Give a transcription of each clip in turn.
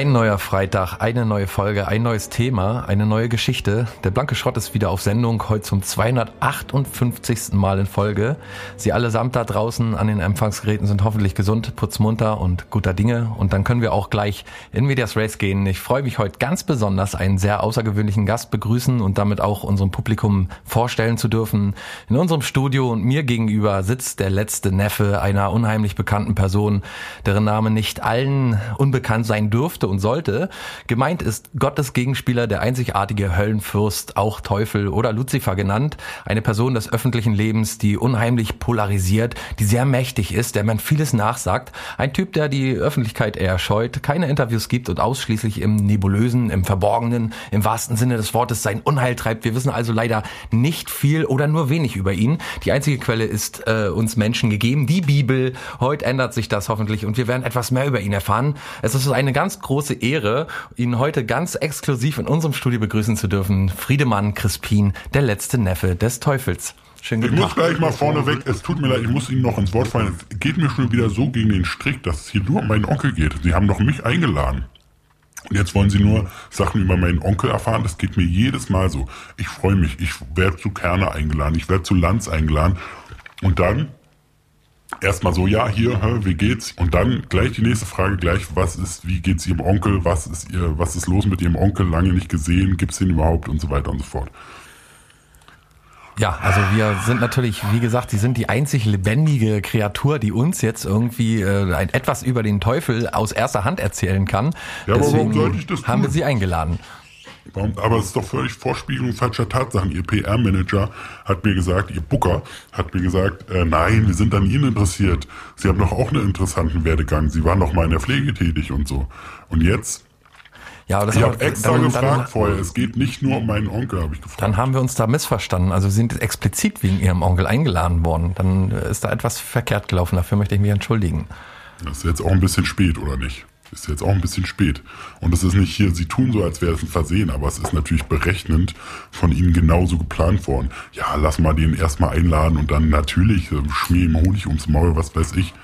Ein neuer Freitag, eine neue Folge, ein neues Thema, eine neue Geschichte. Der blanke Schrott ist wieder auf Sendung, heute zum 258. Mal in Folge. Sie allesamt da draußen an den Empfangsgeräten sind hoffentlich gesund, putzmunter und guter Dinge. Und dann können wir auch gleich in Medias Race gehen. Ich freue mich heute ganz besonders, einen sehr außergewöhnlichen Gast begrüßen und damit auch unserem Publikum vorstellen zu dürfen. In unserem Studio und mir gegenüber sitzt der letzte Neffe einer unheimlich bekannten Person, deren Name nicht allen unbekannt sein dürfte und sollte. Gemeint ist Gottes Gegenspieler, der einzigartige Höllenfürst, auch Teufel oder Luzifer genannt. Eine Person des öffentlichen Lebens, die unheimlich polarisiert, die sehr mächtig ist, der man vieles nachsagt. Ein Typ, der die Öffentlichkeit eher scheut, keine Interviews gibt und ausschließlich im Nebulösen, im Verborgenen, im wahrsten Sinne des Wortes sein Unheil treibt. Wir wissen also leider nicht viel oder nur wenig über ihn. Die einzige Quelle ist äh, uns Menschen gegeben, die Bibel. Heute ändert sich das hoffentlich und wir werden etwas mehr über ihn erfahren. Es ist eine ganz große Ehre, ihn heute ganz exklusiv in unserem Studio begrüßen zu dürfen. Friedemann Crispin, der letzte Neffe des Teufels. Schön ich muss gleich mal vorneweg, es tut mir leid, ich muss Ihnen noch ins Wort fallen. Es geht mir schon wieder so gegen den Strick, dass es hier nur um meinen Onkel geht. Sie haben doch mich eingeladen. Und jetzt wollen Sie nur Sachen über meinen Onkel erfahren. Das geht mir jedes Mal so. Ich freue mich. Ich werde zu Kerner eingeladen. Ich werde zu Lanz eingeladen. Und dann erstmal so, ja, hier, hä, wie geht's? Und dann gleich die nächste Frage, gleich, was ist, wie geht's Ihrem Onkel? Was ist ihr, was ist los mit Ihrem Onkel? Lange nicht gesehen, gibt's ihn überhaupt? Und so weiter und so fort. Ja, also wir sind natürlich, wie gesagt, sie sind die einzig lebendige Kreatur, die uns jetzt irgendwie äh, etwas über den Teufel aus erster Hand erzählen kann. Ja, Deswegen aber warum sollte ich das tun? haben wir sie eingeladen. Aber es ist doch völlig Vorspiegelung falscher Tatsachen. Ihr PR-Manager hat mir gesagt, ihr Booker hat mir gesagt, äh, nein, wir sind an Ihnen interessiert. Sie haben doch auch einen interessanten Werdegang. Sie waren doch mal in der Pflege tätig und so. Und jetzt ja, das ich habe extra dann, gefragt dann, vorher. Es geht nicht nur um meinen Onkel, habe ich gefragt. Dann haben wir uns da missverstanden. Also Sie sind explizit wegen Ihrem Onkel eingeladen worden. Dann ist da etwas verkehrt gelaufen. Dafür möchte ich mich entschuldigen. Das ist jetzt auch ein bisschen spät, oder nicht? Ist jetzt auch ein bisschen spät. Und es ist nicht hier, sie tun so, als wäre es ein Versehen, aber es ist natürlich berechnend von ihnen genauso geplant worden. Ja, lass mal den erstmal einladen und dann natürlich äh, schmier ihm Honig ums Maul, was weiß ich.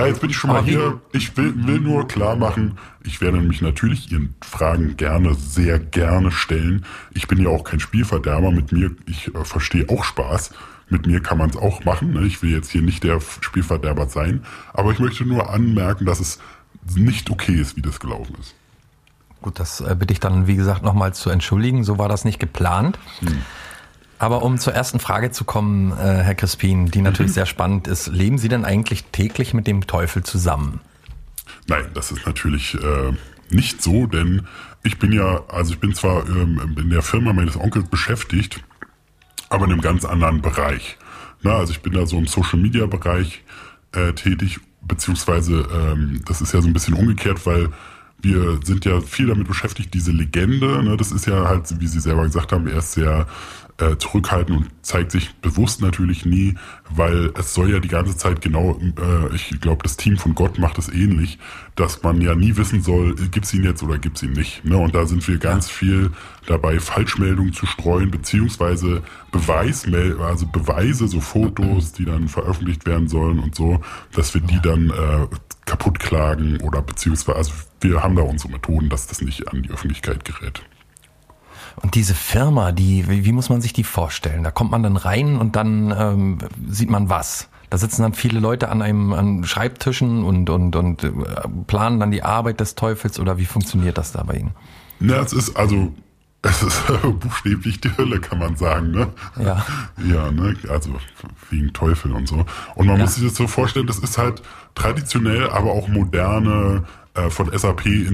Ja, jetzt bin ich schon mal hier. Ich will, will nur klar machen, ich werde mich natürlich Ihren Fragen gerne, sehr gerne stellen. Ich bin ja auch kein Spielverderber. Mit mir, ich äh, verstehe auch Spaß. Mit mir kann man es auch machen. Ne? Ich will jetzt hier nicht der Spielverderber sein. Aber ich möchte nur anmerken, dass es nicht okay ist, wie das gelaufen ist. Gut, das äh, bitte ich dann, wie gesagt, nochmal zu entschuldigen. So war das nicht geplant. Hm. Aber um zur ersten Frage zu kommen, äh, Herr Crispin, die natürlich mhm. sehr spannend ist, leben Sie denn eigentlich täglich mit dem Teufel zusammen? Nein, das ist natürlich äh, nicht so, denn ich bin ja, also ich bin zwar ähm, in der Firma meines Onkels beschäftigt, aber in einem ganz anderen Bereich. Na, also ich bin da so im Social Media Bereich äh, tätig beziehungsweise ähm, das ist ja so ein bisschen umgekehrt, weil wir sind ja viel damit beschäftigt, diese Legende, ne, das ist ja halt, wie Sie selber gesagt haben, erst sehr äh, zurückhalten und zeigt sich bewusst natürlich nie, weil es soll ja die ganze Zeit genau, äh, ich glaube, das Team von Gott macht es ähnlich, dass man ja nie wissen soll, gibt's ihn jetzt oder gibt's ihn nicht. Ne? Und da sind wir ganz viel dabei, Falschmeldungen zu streuen, beziehungsweise Beweismel also Beweise, so Fotos, die dann veröffentlicht werden sollen und so, dass wir die dann äh, kaputt klagen oder beziehungsweise, also wir haben da unsere Methoden, dass das nicht an die Öffentlichkeit gerät. Und diese Firma, die, wie, wie muss man sich die vorstellen? Da kommt man dann rein und dann ähm, sieht man was. Da sitzen dann viele Leute an einem an Schreibtischen und, und, und äh, planen dann die Arbeit des Teufels oder wie funktioniert das da bei Ihnen? Na, es ist also, es ist buchstäblich die Hölle, kann man sagen, ne? Ja. Ja, ne? Also wegen Teufel und so. Und man ja. muss sich das so vorstellen, das ist halt traditionell, aber auch moderne äh, von SAP äh,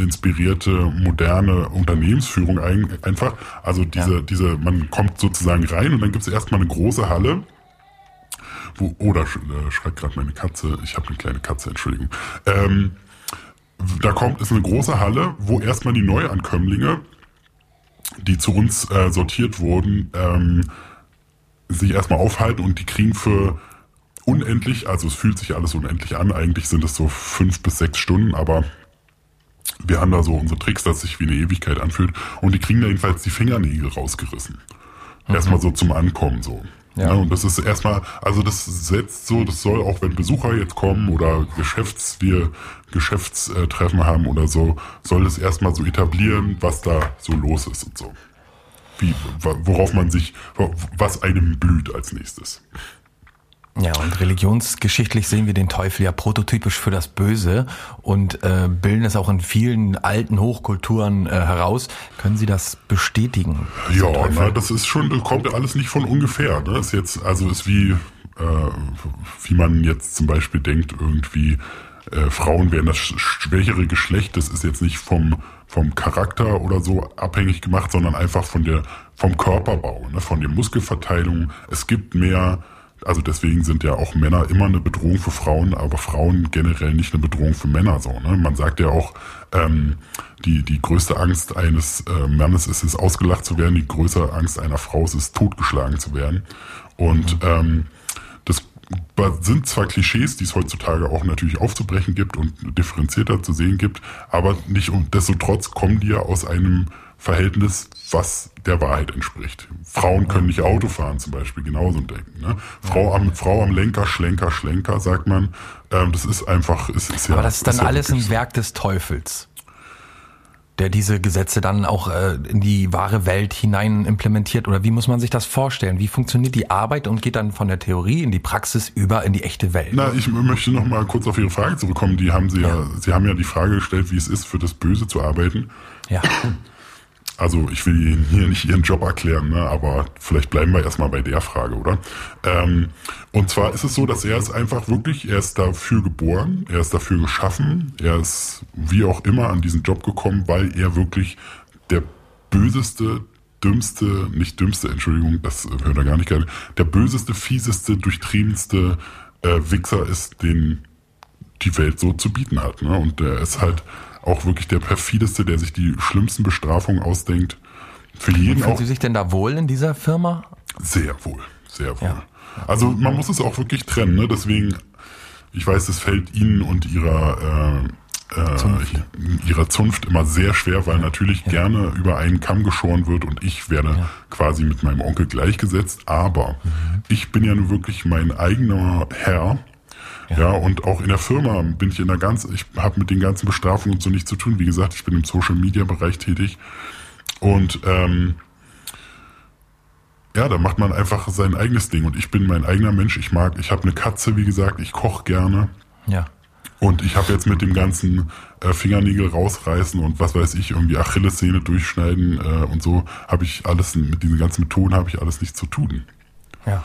inspirierte moderne Unternehmensführung ein, einfach. Also diese, ja. diese, man kommt sozusagen rein und dann gibt es erstmal eine große Halle. Wo, oh, da äh, schreit gerade meine Katze. Ich habe eine kleine Katze, Entschuldigung. Ähm, da kommt, ist eine große Halle, wo erstmal die Neuankömmlinge, die zu uns äh, sortiert wurden, ähm, sich erstmal aufhalten und die kriegen für unendlich, also es fühlt sich alles unendlich an. Eigentlich sind es so fünf bis sechs Stunden, aber wir haben da so unsere Tricks, dass sich wie eine Ewigkeit anfühlt. Und die kriegen da jedenfalls die Fingernägel rausgerissen. Mhm. Erstmal so zum Ankommen so. Ja. ja. und das ist erstmal, also das setzt so, das soll auch, wenn Besucher jetzt kommen oder Geschäfts, wir Geschäftstreffen haben oder so, soll es erstmal so etablieren, was da so los ist und so. Wie, worauf man sich, was einem blüht als nächstes. Ja, und religionsgeschichtlich sehen wir den Teufel ja prototypisch für das Böse und äh, bilden es auch in vielen alten Hochkulturen äh, heraus. Können Sie das bestätigen? Ja, na, das ist schon, kommt ja alles nicht von ungefähr. Ne? Ist jetzt, also ist wie, äh, wie man jetzt zum Beispiel denkt, irgendwie äh, Frauen wären das schwächere Geschlecht. Das ist jetzt nicht vom vom Charakter oder so abhängig gemacht, sondern einfach von der vom Körperbau, ne, von der Muskelverteilung. Es gibt mehr also deswegen sind ja auch Männer immer eine Bedrohung für Frauen, aber Frauen generell nicht eine Bedrohung für Männer. So, ne? Man sagt ja auch, ähm, die, die größte Angst eines äh, Mannes ist es, ausgelacht zu werden, die größte Angst einer Frau ist es, totgeschlagen zu werden. Und mhm. ähm, das sind zwar Klischees, die es heutzutage auch natürlich aufzubrechen gibt und differenzierter zu sehen gibt, aber nicht und desto trotz kommen die ja aus einem Verhältnis, was der Wahrheit entspricht. Frauen können nicht Auto fahren zum Beispiel, genauso denken. Ne? Frau, am, Frau am Lenker, Schlenker, Schlenker, sagt man. Ähm, das ist einfach, ist, ist ja. Aber das ist dann ist alles ein so. Werk des Teufels der diese Gesetze dann auch äh, in die wahre Welt hinein implementiert? Oder wie muss man sich das vorstellen? Wie funktioniert die Arbeit und geht dann von der Theorie in die Praxis über in die echte Welt? Na, ich möchte noch mal kurz auf Ihre Frage zurückkommen. Die haben Sie ja, ja Sie haben ja die Frage gestellt, wie es ist, für das Böse zu arbeiten. Ja. Also ich will Ihnen hier nicht Ihren Job erklären, ne, aber vielleicht bleiben wir erstmal bei der Frage, oder? Ähm, und zwar ist es so, dass er ist einfach wirklich, er ist dafür geboren, er ist dafür geschaffen, er ist wie auch immer an diesen Job gekommen, weil er wirklich der böseste, dümmste, nicht dümmste, Entschuldigung, das hört er gar nicht gerne, der böseste, fieseste, durchtriebenste äh, Wichser ist, den die Welt so zu bieten hat. Ne? Und er ist halt auch wirklich der perfideste, der sich die schlimmsten Bestrafungen ausdenkt. Für jeden Fühlen Sie sich denn da wohl in dieser Firma? Sehr wohl, sehr wohl. Ja. Also man muss es auch wirklich trennen. Ne? Deswegen, ich weiß, es fällt Ihnen und Ihrer äh, äh, Zunft. ihrer Zunft immer sehr schwer, weil natürlich ja. gerne über einen Kamm geschoren wird und ich werde ja. quasi mit meinem Onkel gleichgesetzt. Aber mhm. ich bin ja nun wirklich mein eigener Herr ja. ja, und auch in der Firma bin ich in der ganz, ich habe mit den ganzen Bestrafungen und so nichts zu tun. Wie gesagt, ich bin im Social Media Bereich tätig. Und ähm, ja, da macht man einfach sein eigenes Ding. Und ich bin mein eigener Mensch. Ich mag, ich habe eine Katze, wie gesagt, ich koche gerne. Ja. Und ich habe jetzt mit dem ganzen äh, Fingernägel rausreißen und was weiß ich, irgendwie Achillessehne durchschneiden äh, und so, habe ich alles, mit diesen ganzen Methoden habe ich alles nichts zu tun. Ja.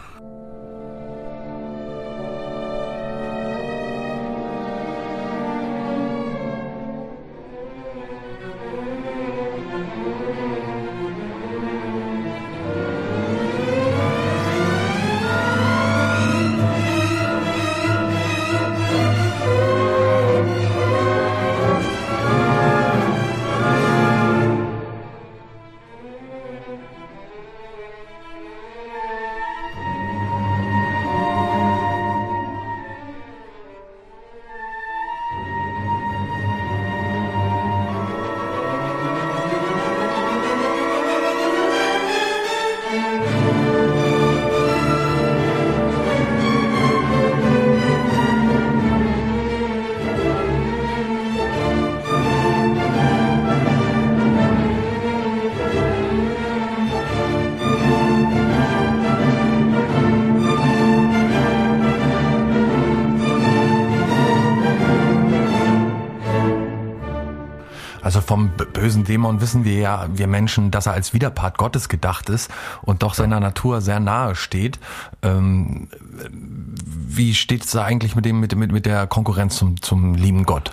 Bösen Dämon wissen wir ja, wir Menschen, dass er als Widerpart Gottes gedacht ist und doch seiner Natur sehr nahe steht. Ähm, wie steht es da eigentlich mit dem, mit, mit, mit der Konkurrenz zum, zum lieben Gott?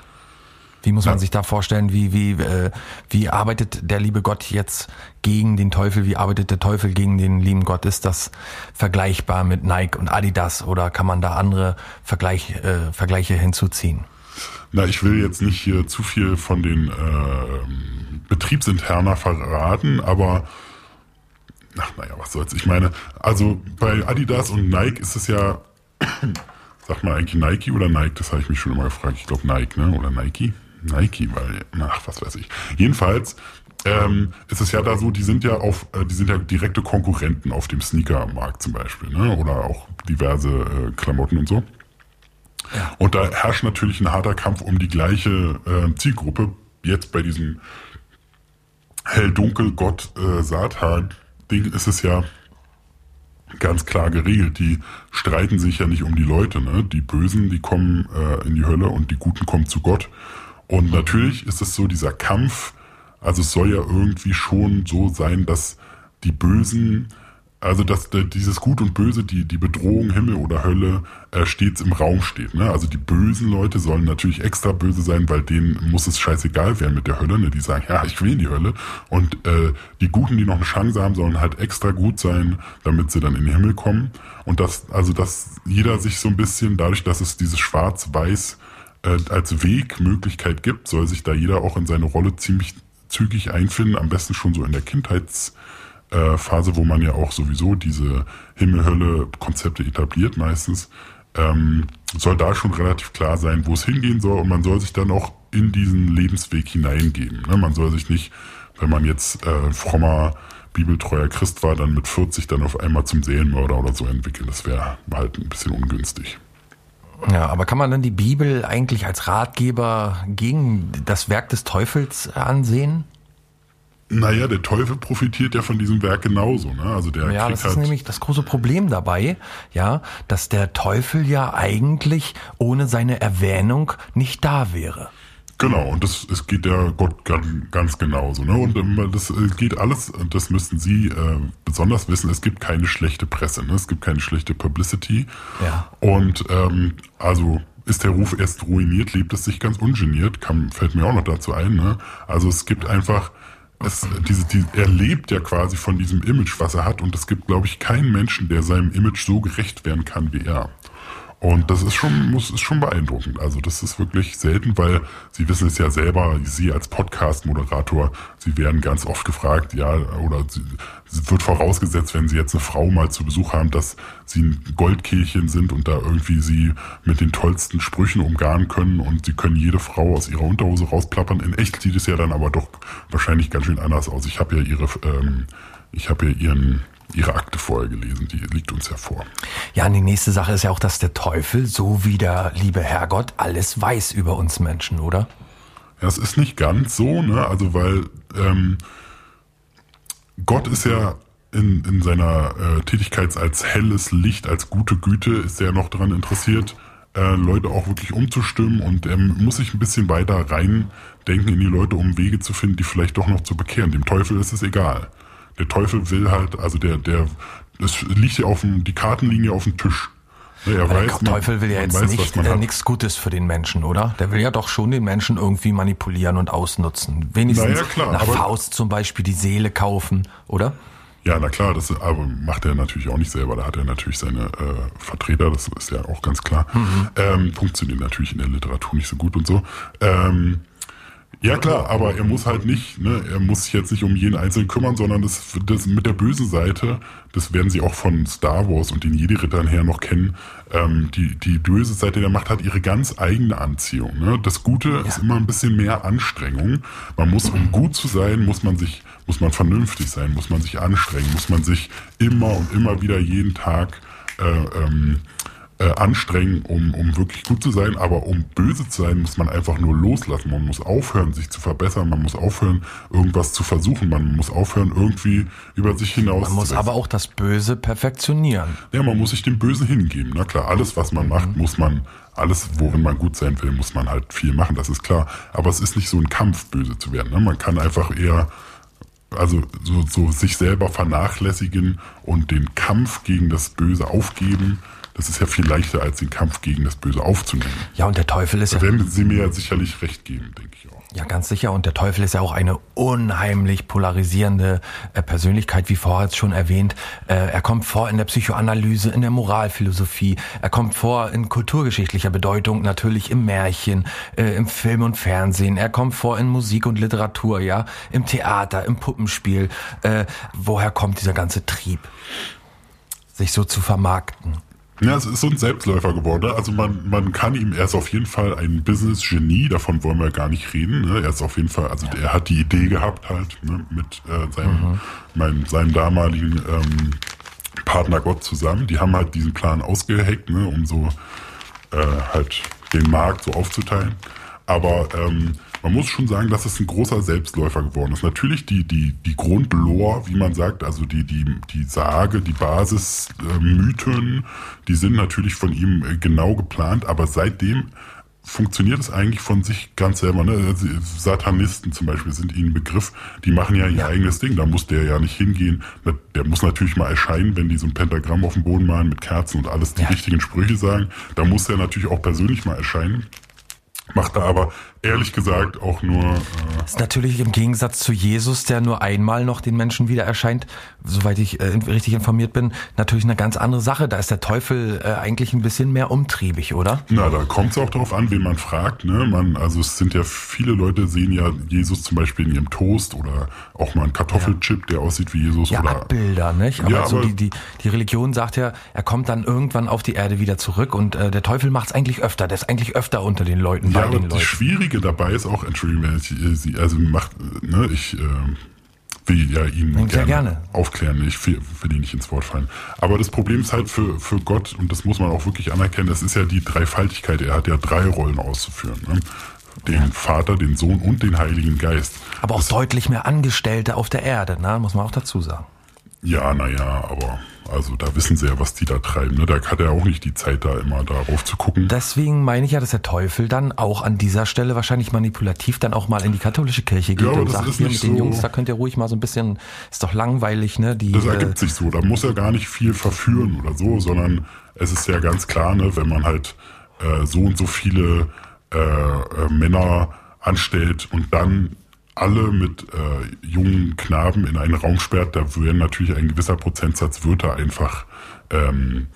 Wie muss man ja. sich da vorstellen? Wie, wie, äh, wie arbeitet der liebe Gott jetzt gegen den Teufel? Wie arbeitet der Teufel gegen den lieben Gott? Ist das vergleichbar mit Nike und Adidas oder kann man da andere Vergleich, äh, Vergleiche hinzuziehen? Na, ich will jetzt nicht hier zu viel von den äh, betriebsinterner verraten, aber ach naja, was soll's. Ich meine, also bei Adidas und Nike ist es ja, sagt man eigentlich Nike oder Nike? Das habe ich mich schon immer gefragt. Ich glaube Nike, ne? Oder Nike? Nike, weil, ach, was weiß ich. Jedenfalls ähm, ist es ja da so, die sind ja auf, äh, die sind ja direkte Konkurrenten auf dem Sneakermarkt zum Beispiel, ne? Oder auch diverse äh, Klamotten und so. Und da herrscht natürlich ein harter Kampf um die gleiche äh, Zielgruppe. Jetzt bei diesem Hell-Dunkel-Gott äh, ist es ja ganz klar geregelt. Die streiten sich ja nicht um die Leute. Ne? Die Bösen, die kommen äh, in die Hölle und die Guten kommen zu Gott. Und natürlich ist es so dieser Kampf, also es soll ja irgendwie schon so sein, dass die Bösen also dass dieses Gut und Böse, die, die Bedrohung Himmel oder Hölle äh, stets im Raum steht. Ne? Also die bösen Leute sollen natürlich extra böse sein, weil denen muss es scheißegal werden mit der Hölle. Ne? Die sagen, ja, ich will in die Hölle. Und äh, die Guten, die noch eine Chance haben, sollen halt extra gut sein, damit sie dann in den Himmel kommen. Und das, also dass jeder sich so ein bisschen, dadurch, dass es dieses Schwarz-Weiß äh, als Wegmöglichkeit gibt, soll sich da jeder auch in seine Rolle ziemlich zügig einfinden, am besten schon so in der Kindheits- äh, Phase, wo man ja auch sowieso diese Himmel-Hölle-Konzepte etabliert meistens, ähm, soll da schon relativ klar sein, wo es hingehen soll und man soll sich dann auch in diesen Lebensweg hineingeben. Ne? Man soll sich nicht, wenn man jetzt äh, frommer, bibeltreuer Christ war, dann mit 40 dann auf einmal zum Seelenmörder oder so entwickeln. Das wäre halt ein bisschen ungünstig. Ja, aber kann man dann die Bibel eigentlich als Ratgeber gegen das Werk des Teufels ansehen? Naja, der Teufel profitiert ja von diesem Werk genauso. Ne? Also der ja, das ist halt nämlich das große Problem dabei, ja, dass der Teufel ja eigentlich ohne seine Erwähnung nicht da wäre. Genau, und das es geht ja Gott ganz genauso. Ne? Und ähm, das äh, geht alles, das müssen Sie äh, besonders wissen, es gibt keine schlechte Presse, ne? es gibt keine schlechte Publicity. Ja. Und ähm, also ist der Ruf erst ruiniert, lebt es sich ganz ungeniert, kam, fällt mir auch noch dazu ein. Ne? Also es gibt einfach es, diese, die, er lebt ja quasi von diesem Image, was er hat. Und es gibt, glaube ich, keinen Menschen, der seinem Image so gerecht werden kann wie er. Und das ist schon, muss, ist schon beeindruckend. Also das ist wirklich selten, weil Sie wissen es ja selber, Sie als Podcast-Moderator, Sie werden ganz oft gefragt, ja, oder es wird vorausgesetzt, wenn Sie jetzt eine Frau mal zu Besuch haben, dass Sie ein Goldkehlchen sind und da irgendwie Sie mit den tollsten Sprüchen umgarnen können und Sie können jede Frau aus ihrer Unterhose rausplappern. In echt sieht es ja dann aber doch wahrscheinlich ganz schön anders aus. Ich habe ja Ihre, ähm, ich habe ja Ihren Ihre Akte vorher gelesen, die liegt uns ja vor. Ja, und die nächste Sache ist ja auch, dass der Teufel, so wie der liebe Herrgott, alles weiß über uns Menschen, oder? Ja, es ist nicht ganz so, ne? Also weil ähm, Gott ist ja in, in seiner äh, Tätigkeit als helles Licht, als gute Güte, ist er noch daran interessiert, äh, Leute auch wirklich umzustimmen und er muss sich ein bisschen weiter reindenken in die Leute, um Wege zu finden, die vielleicht doch noch zu bekehren. Dem Teufel ist es egal der Teufel will halt, also der, der, es liegt ja auf dem, die Kartenlinie auf dem Tisch. Ne, er weiß, der Teufel will ja jetzt weiß, nicht, äh, nichts Gutes für den Menschen, oder? Der will ja doch schon den Menschen irgendwie manipulieren und ausnutzen. Wenigstens naja, klar, nach Faust zum Beispiel die Seele kaufen, oder? Ja, na klar, das aber macht er natürlich auch nicht selber. Da hat er natürlich seine äh, Vertreter, das ist ja auch ganz klar. Mhm. Ähm, funktioniert natürlich in der Literatur nicht so gut und so. Ähm, ja klar, aber er muss halt nicht, ne, er muss sich jetzt nicht um jeden Einzelnen kümmern, sondern das, das mit der bösen Seite, das werden Sie auch von Star Wars und den Jedi-Rittern her noch kennen, ähm, die, die böse Seite der Macht hat ihre ganz eigene Anziehung. Ne? Das Gute ja. ist immer ein bisschen mehr Anstrengung. Man muss, um gut zu sein, muss man sich, muss man vernünftig sein, muss man sich anstrengen, muss man sich immer und immer wieder jeden Tag äh, ähm, äh, anstrengen, um, um wirklich gut zu sein. Aber um böse zu sein, muss man einfach nur loslassen. Man muss aufhören, sich zu verbessern. Man muss aufhören, irgendwas zu versuchen. Man muss aufhören, irgendwie über sich hinaus Man muss aber auch das Böse perfektionieren. Ja, man muss sich dem Bösen hingeben. Na klar, alles, was man mhm. macht, muss man, alles, worin man gut sein will, muss man halt viel machen. Das ist klar. Aber es ist nicht so ein Kampf, böse zu werden. Ne? Man kann einfach eher also so, so sich selber vernachlässigen und den Kampf gegen das Böse aufgeben das ist ja viel leichter, als den Kampf gegen das Böse aufzunehmen. Ja, und der Teufel ist da ja. werden Sie mir ja sicherlich recht geben, denke ich auch. Ja, ganz sicher. Und der Teufel ist ja auch eine unheimlich polarisierende äh, Persönlichkeit, wie vorher schon erwähnt. Äh, er kommt vor in der Psychoanalyse, in der Moralphilosophie. Er kommt vor in kulturgeschichtlicher Bedeutung, natürlich im Märchen, äh, im Film und Fernsehen. Er kommt vor in Musik und Literatur, ja, im Theater, im Puppenspiel. Woher kommt dieser ganze Trieb, sich so zu vermarkten? Ja, es ist so ein Selbstläufer geworden. Also man, man kann ihm, er ist auf jeden Fall ein Business-Genie, davon wollen wir gar nicht reden. Ne? Er ist auf jeden Fall, also er hat die Idee gehabt halt ne? mit äh, seinem, mhm. meinem, seinem damaligen ähm, Partner Gott zusammen. Die haben halt diesen Plan ausgeheckt, ne? um so äh, halt den Markt so aufzuteilen. Aber ähm, man muss schon sagen, dass es ein großer Selbstläufer geworden ist. Natürlich die, die, die Grundlore, wie man sagt, also die, die, die Sage, die Basismythen, äh, die sind natürlich von ihm äh, genau geplant, aber seitdem funktioniert es eigentlich von sich ganz selber. Ne? Also Satanisten zum Beispiel sind ihnen Begriff, die machen ja ihr ja. eigenes Ding, da muss der ja nicht hingehen. Der muss natürlich mal erscheinen, wenn die so ein Pentagramm auf dem Boden malen mit Kerzen und alles die ja. richtigen Sprüche sagen. Da muss er natürlich auch persönlich mal erscheinen. Macht er aber ehrlich gesagt auch nur. Äh ist natürlich im Gegensatz zu Jesus, der nur einmal noch den Menschen wieder erscheint, soweit ich äh, richtig informiert bin, natürlich eine ganz andere Sache. Da ist der Teufel äh, eigentlich ein bisschen mehr umtriebig, oder? Na, da kommt es auch darauf an, wen man fragt. Ne? Man, also es sind ja viele Leute sehen ja Jesus zum Beispiel in ihrem Toast oder auch mal ein Kartoffelchip, der aussieht wie Jesus. Ja, oder Abbilder, nicht? Aber, ja, so aber die, die, die Religion sagt ja, er kommt dann irgendwann auf die Erde wieder zurück und äh, der Teufel macht es eigentlich öfter. Der ist eigentlich öfter unter den Leuten, ja, bei den Leuten. Schwierige Schwierige dabei ist auch, Entschuldigung, wenn ich äh, sie, also macht, ne, ich äh, will ja ihn gerne, gerne, aufklären, ich will, will ihn nicht ins Wort fallen. Aber das Problem ist halt für, für Gott, und das muss man auch wirklich anerkennen, das ist ja die Dreifaltigkeit, er hat ja drei Rollen auszuführen. Ne? Den ja. Vater, den Sohn und den Heiligen Geist. Aber auch das, deutlich mehr Angestellte auf der Erde, ne? muss man auch dazu sagen. Ja, naja, aber also da wissen sie ja, was die da treiben. Ne? Da hat er auch nicht die Zeit, da immer darauf zu gucken. Deswegen meine ich ja, dass der Teufel dann auch an dieser Stelle wahrscheinlich manipulativ dann auch mal in die katholische Kirche geht ja, und sagt, hier mit den Jungs, da könnt ihr ruhig mal so ein bisschen, ist doch langweilig, ne? Die, das ergibt äh, sich so. Da muss er gar nicht viel verführen oder so, sondern es ist ja ganz klar, ne, wenn man halt äh, so und so viele äh, äh Männer anstellt und dann alle mit äh, jungen Knaben in einen Raum sperrt, da werden natürlich ein gewisser Prozentsatz Wörter einfach ähm,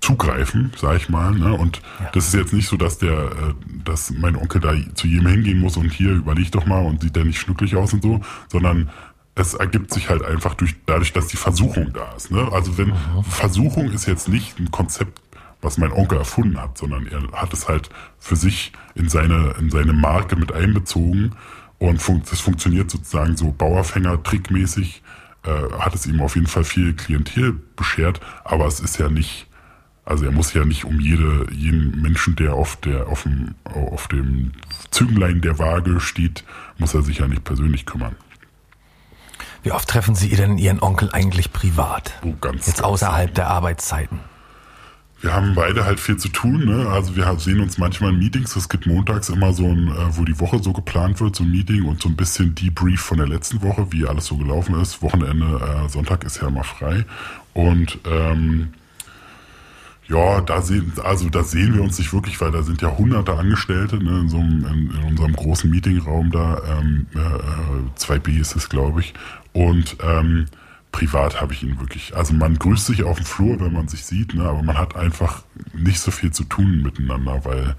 zugreifen, sag ich mal. Ne? Und ja. das ist jetzt nicht so, dass der, äh, dass mein Onkel da zu jedem hingehen muss und hier überleg doch mal und sieht der nicht schnucklig aus und so, sondern es ergibt sich halt einfach durch, dadurch, dass die Versuchung da ist. Ne? Also wenn mhm. Versuchung ist jetzt nicht ein Konzept, was mein Onkel erfunden hat, sondern er hat es halt für sich in seine, in seine Marke mit einbezogen und fun das funktioniert sozusagen so Bauerfänger-Trickmäßig, äh, hat es ihm auf jeden Fall viel Klientel beschert, aber es ist ja nicht, also er muss ja nicht um jede, jeden Menschen, der auf der, auf dem, auf dem Zünglein der Waage steht, muss er sich ja nicht persönlich kümmern. Wie oft treffen Sie denn Ihren Onkel eigentlich privat? Oh, ganz Jetzt außerhalb der Arbeitszeiten wir haben beide halt viel zu tun. Ne? Also wir sehen uns manchmal in Meetings. Es gibt montags immer so ein, äh, wo die Woche so geplant wird, so ein Meeting und so ein bisschen Debrief von der letzten Woche, wie alles so gelaufen ist. Wochenende, äh, Sonntag ist ja immer frei. Und ähm, ja, da sehen, also da sehen wir uns nicht wirklich, weil da sind ja hunderte Angestellte ne, in, so einem, in, in unserem großen Meetingraum da. Ähm, äh, 2B ist es, glaube ich. Und ähm, privat habe ich ihn wirklich. Also man grüßt sich auf dem Flur, wenn man sich sieht, ne, aber man hat einfach nicht so viel zu tun miteinander, weil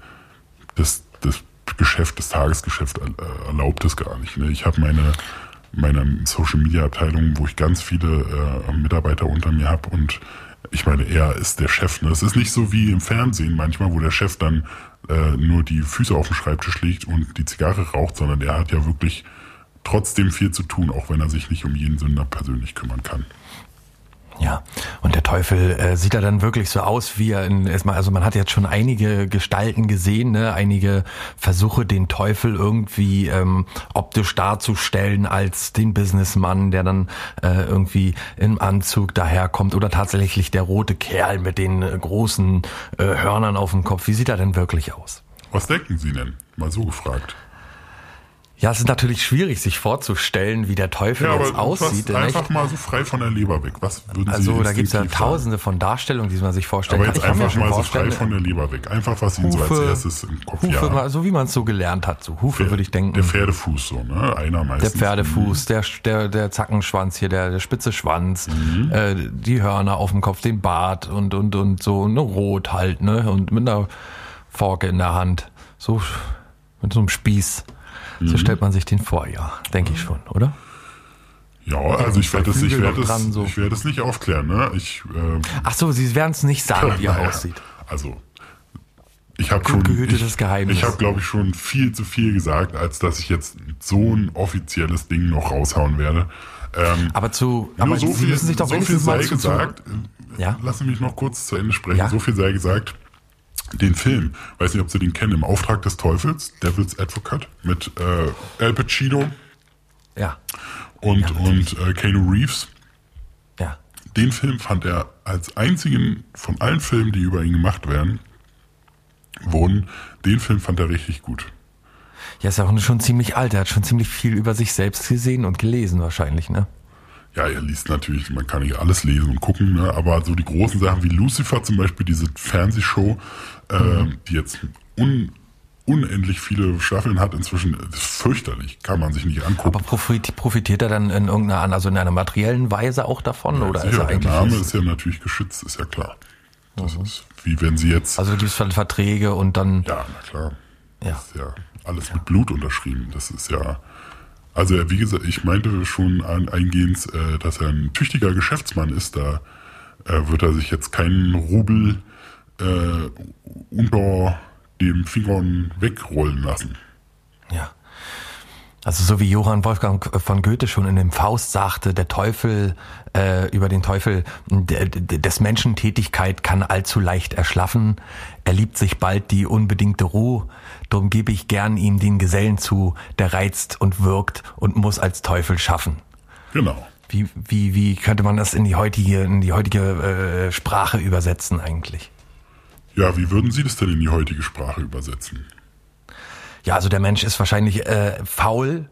das, das Geschäft, das Tagesgeschäft erlaubt es gar nicht. Ne. Ich habe meine, meine Social Media Abteilung, wo ich ganz viele äh, Mitarbeiter unter mir habe und ich meine, er ist der Chef. Ne? Es ist nicht so wie im Fernsehen manchmal, wo der Chef dann äh, nur die Füße auf den Schreibtisch legt und die Zigarre raucht, sondern er hat ja wirklich trotzdem viel zu tun, auch wenn er sich nicht um jeden Sünder persönlich kümmern kann. Ja, und der Teufel äh, sieht er dann wirklich so aus, wie er in, erstmal, also man hat jetzt schon einige Gestalten gesehen, ne, einige Versuche, den Teufel irgendwie ähm, optisch darzustellen als den Businessmann, der dann äh, irgendwie im Anzug daherkommt oder tatsächlich der rote Kerl mit den äh, großen äh, Hörnern auf dem Kopf. Wie sieht er denn wirklich aus? Was denken Sie denn? Mal so gefragt. Ja, es ist natürlich schwierig, sich vorzustellen, wie der Teufel ja, jetzt aussieht. Einfach mal so frei von der Leber weg. Was würden Sie Also da gibt es ja tausende von Darstellungen, die man sich vorstellen aber jetzt kann. einfach mal so frei von der Leber weg. Einfach, was Ihnen so als erstes im Kopf Hufe, ja. so wie man es so gelernt hat. So Hufe würde ich denken. Der Pferdefuß so, ne? Einer meistens. Der Pferdefuß, der, der, der Zackenschwanz hier, der, der spitze Schwanz, mhm. äh, die Hörner auf dem Kopf, den Bart und, und, und so, ne, rot halt, ne? Und mit einer Forke in der Hand. So, mit so einem Spieß. So mhm. stellt man sich den vor, ja, denke ich schon, oder? Ja, also ich werde es, ich dran, so. ich es nicht aufklären, ne? Ich, ähm, Ach so, Sie werden es nicht sagen, wie er naja, aussieht. Also, ich habe schon, gehütetes ich, Geheimnis. ich habe glaube ich schon viel zu viel gesagt, als dass ich jetzt so ein offizielles Ding noch raushauen werde. Ähm, Aber zu, aber so Sie viel, müssen sich doch so viel sei zu, gesagt. Ja. Ja. Lassen Sie mich noch kurz zu Ende sprechen. Ja. So viel sei gesagt. Den Film, weiß nicht, ob Sie den kennen, im Auftrag des Teufels, Devil's Advocate, mit äh, Al Pacino Ja, und, Ja, und äh, Keanu Reeves. ja. Den Film fand er als einzigen von allen Filmen, die über ihn gemacht werden, wurden, den Film fand er richtig gut. Ja, ist ja auch schon ziemlich alt. Er hat schon ziemlich viel über sich selbst gesehen und gelesen wahrscheinlich, ne? Ja, er liest natürlich, man kann nicht alles lesen und gucken, ne? aber so die großen Sachen wie Lucifer zum Beispiel, diese Fernsehshow, ähm, die jetzt un, unendlich viele Staffeln hat inzwischen, ist fürchterlich, kann man sich nicht angucken. Aber profit, profitiert er dann in irgendeiner, also in einer materiellen Weise auch davon? oder ist Sicher, er der eigentlich. Name ist ja natürlich geschützt, ist ja klar. Das ist wie wenn sie jetzt, also gibt es Verträge und dann. ja, na klar, Ja. das ist ja alles mit Blut unterschrieben. Das ist ja, also wie gesagt, ich meinte schon eingehend, äh, dass er ein tüchtiger Geschäftsmann ist. Da äh, wird er sich jetzt keinen Rubel äh, unter dem Fingern wegrollen lassen. Ja. Also so wie Johann Wolfgang von Goethe schon in dem Faust sagte, der Teufel äh, über den Teufel, des Menschen Tätigkeit kann allzu leicht erschlaffen. Er liebt sich bald die unbedingte Ruhe. Drum gebe ich gern ihm den Gesellen zu, der reizt und wirkt und muss als Teufel schaffen. Genau. Wie, wie, wie könnte man das in die heutige, in die heutige äh, Sprache übersetzen eigentlich? Ja, wie würden Sie das denn in die heutige Sprache übersetzen? Ja, also der Mensch ist wahrscheinlich äh, faul,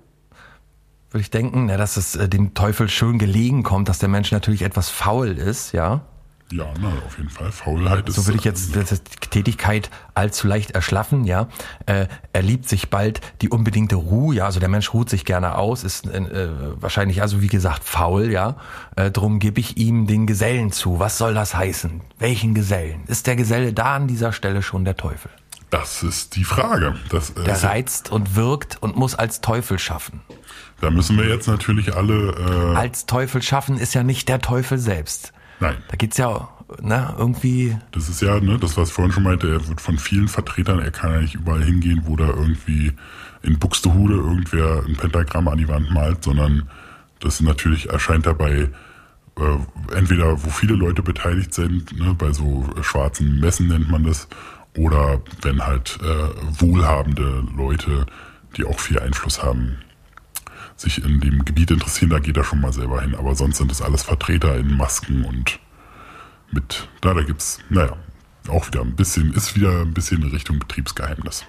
würde ich denken, ja, dass es äh, dem Teufel schön gelegen kommt, dass der Mensch natürlich etwas faul ist, ja. Ja, na, auf jeden Fall. Faulheit ist. So würde ich jetzt ist die Tätigkeit allzu leicht erschlaffen, ja. Äh, er liebt sich bald die unbedingte Ruhe, ja. Also der Mensch ruht sich gerne aus, ist äh, wahrscheinlich also wie gesagt faul, ja. Äh, drum gebe ich ihm den Gesellen zu. Was soll das heißen? Welchen Gesellen? Ist der Geselle da an dieser Stelle schon der Teufel? Das ist die Frage. Das, äh, Der reizt und wirkt und muss als Teufel schaffen. da müssen wir jetzt natürlich alle. Äh, Als Teufel schaffen ist ja nicht der Teufel selbst. Nein, Da geht's ja, ne, irgendwie, das ist ja, ne, das, was ich vorhin schon meinte, er wird von vielen Vertretern, er kann ja nicht überall hingehen, wo da irgendwie in Buxtehude irgendwer ein Pentagramm an die Wand malt, sondern das natürlich erscheint dabei äh, entweder, wo viele Leute beteiligt sind, ne, bei so schwarzen Messen nennt man das, oder wenn halt äh, wohlhabende Leute, die auch viel Einfluss haben, sich in dem Gebiet interessieren, da geht er schon mal selber hin. Aber sonst sind es alles Vertreter in Masken und mit, da, da gibt's, naja, auch wieder ein bisschen, ist wieder ein bisschen in Richtung Betriebsgeheimnis.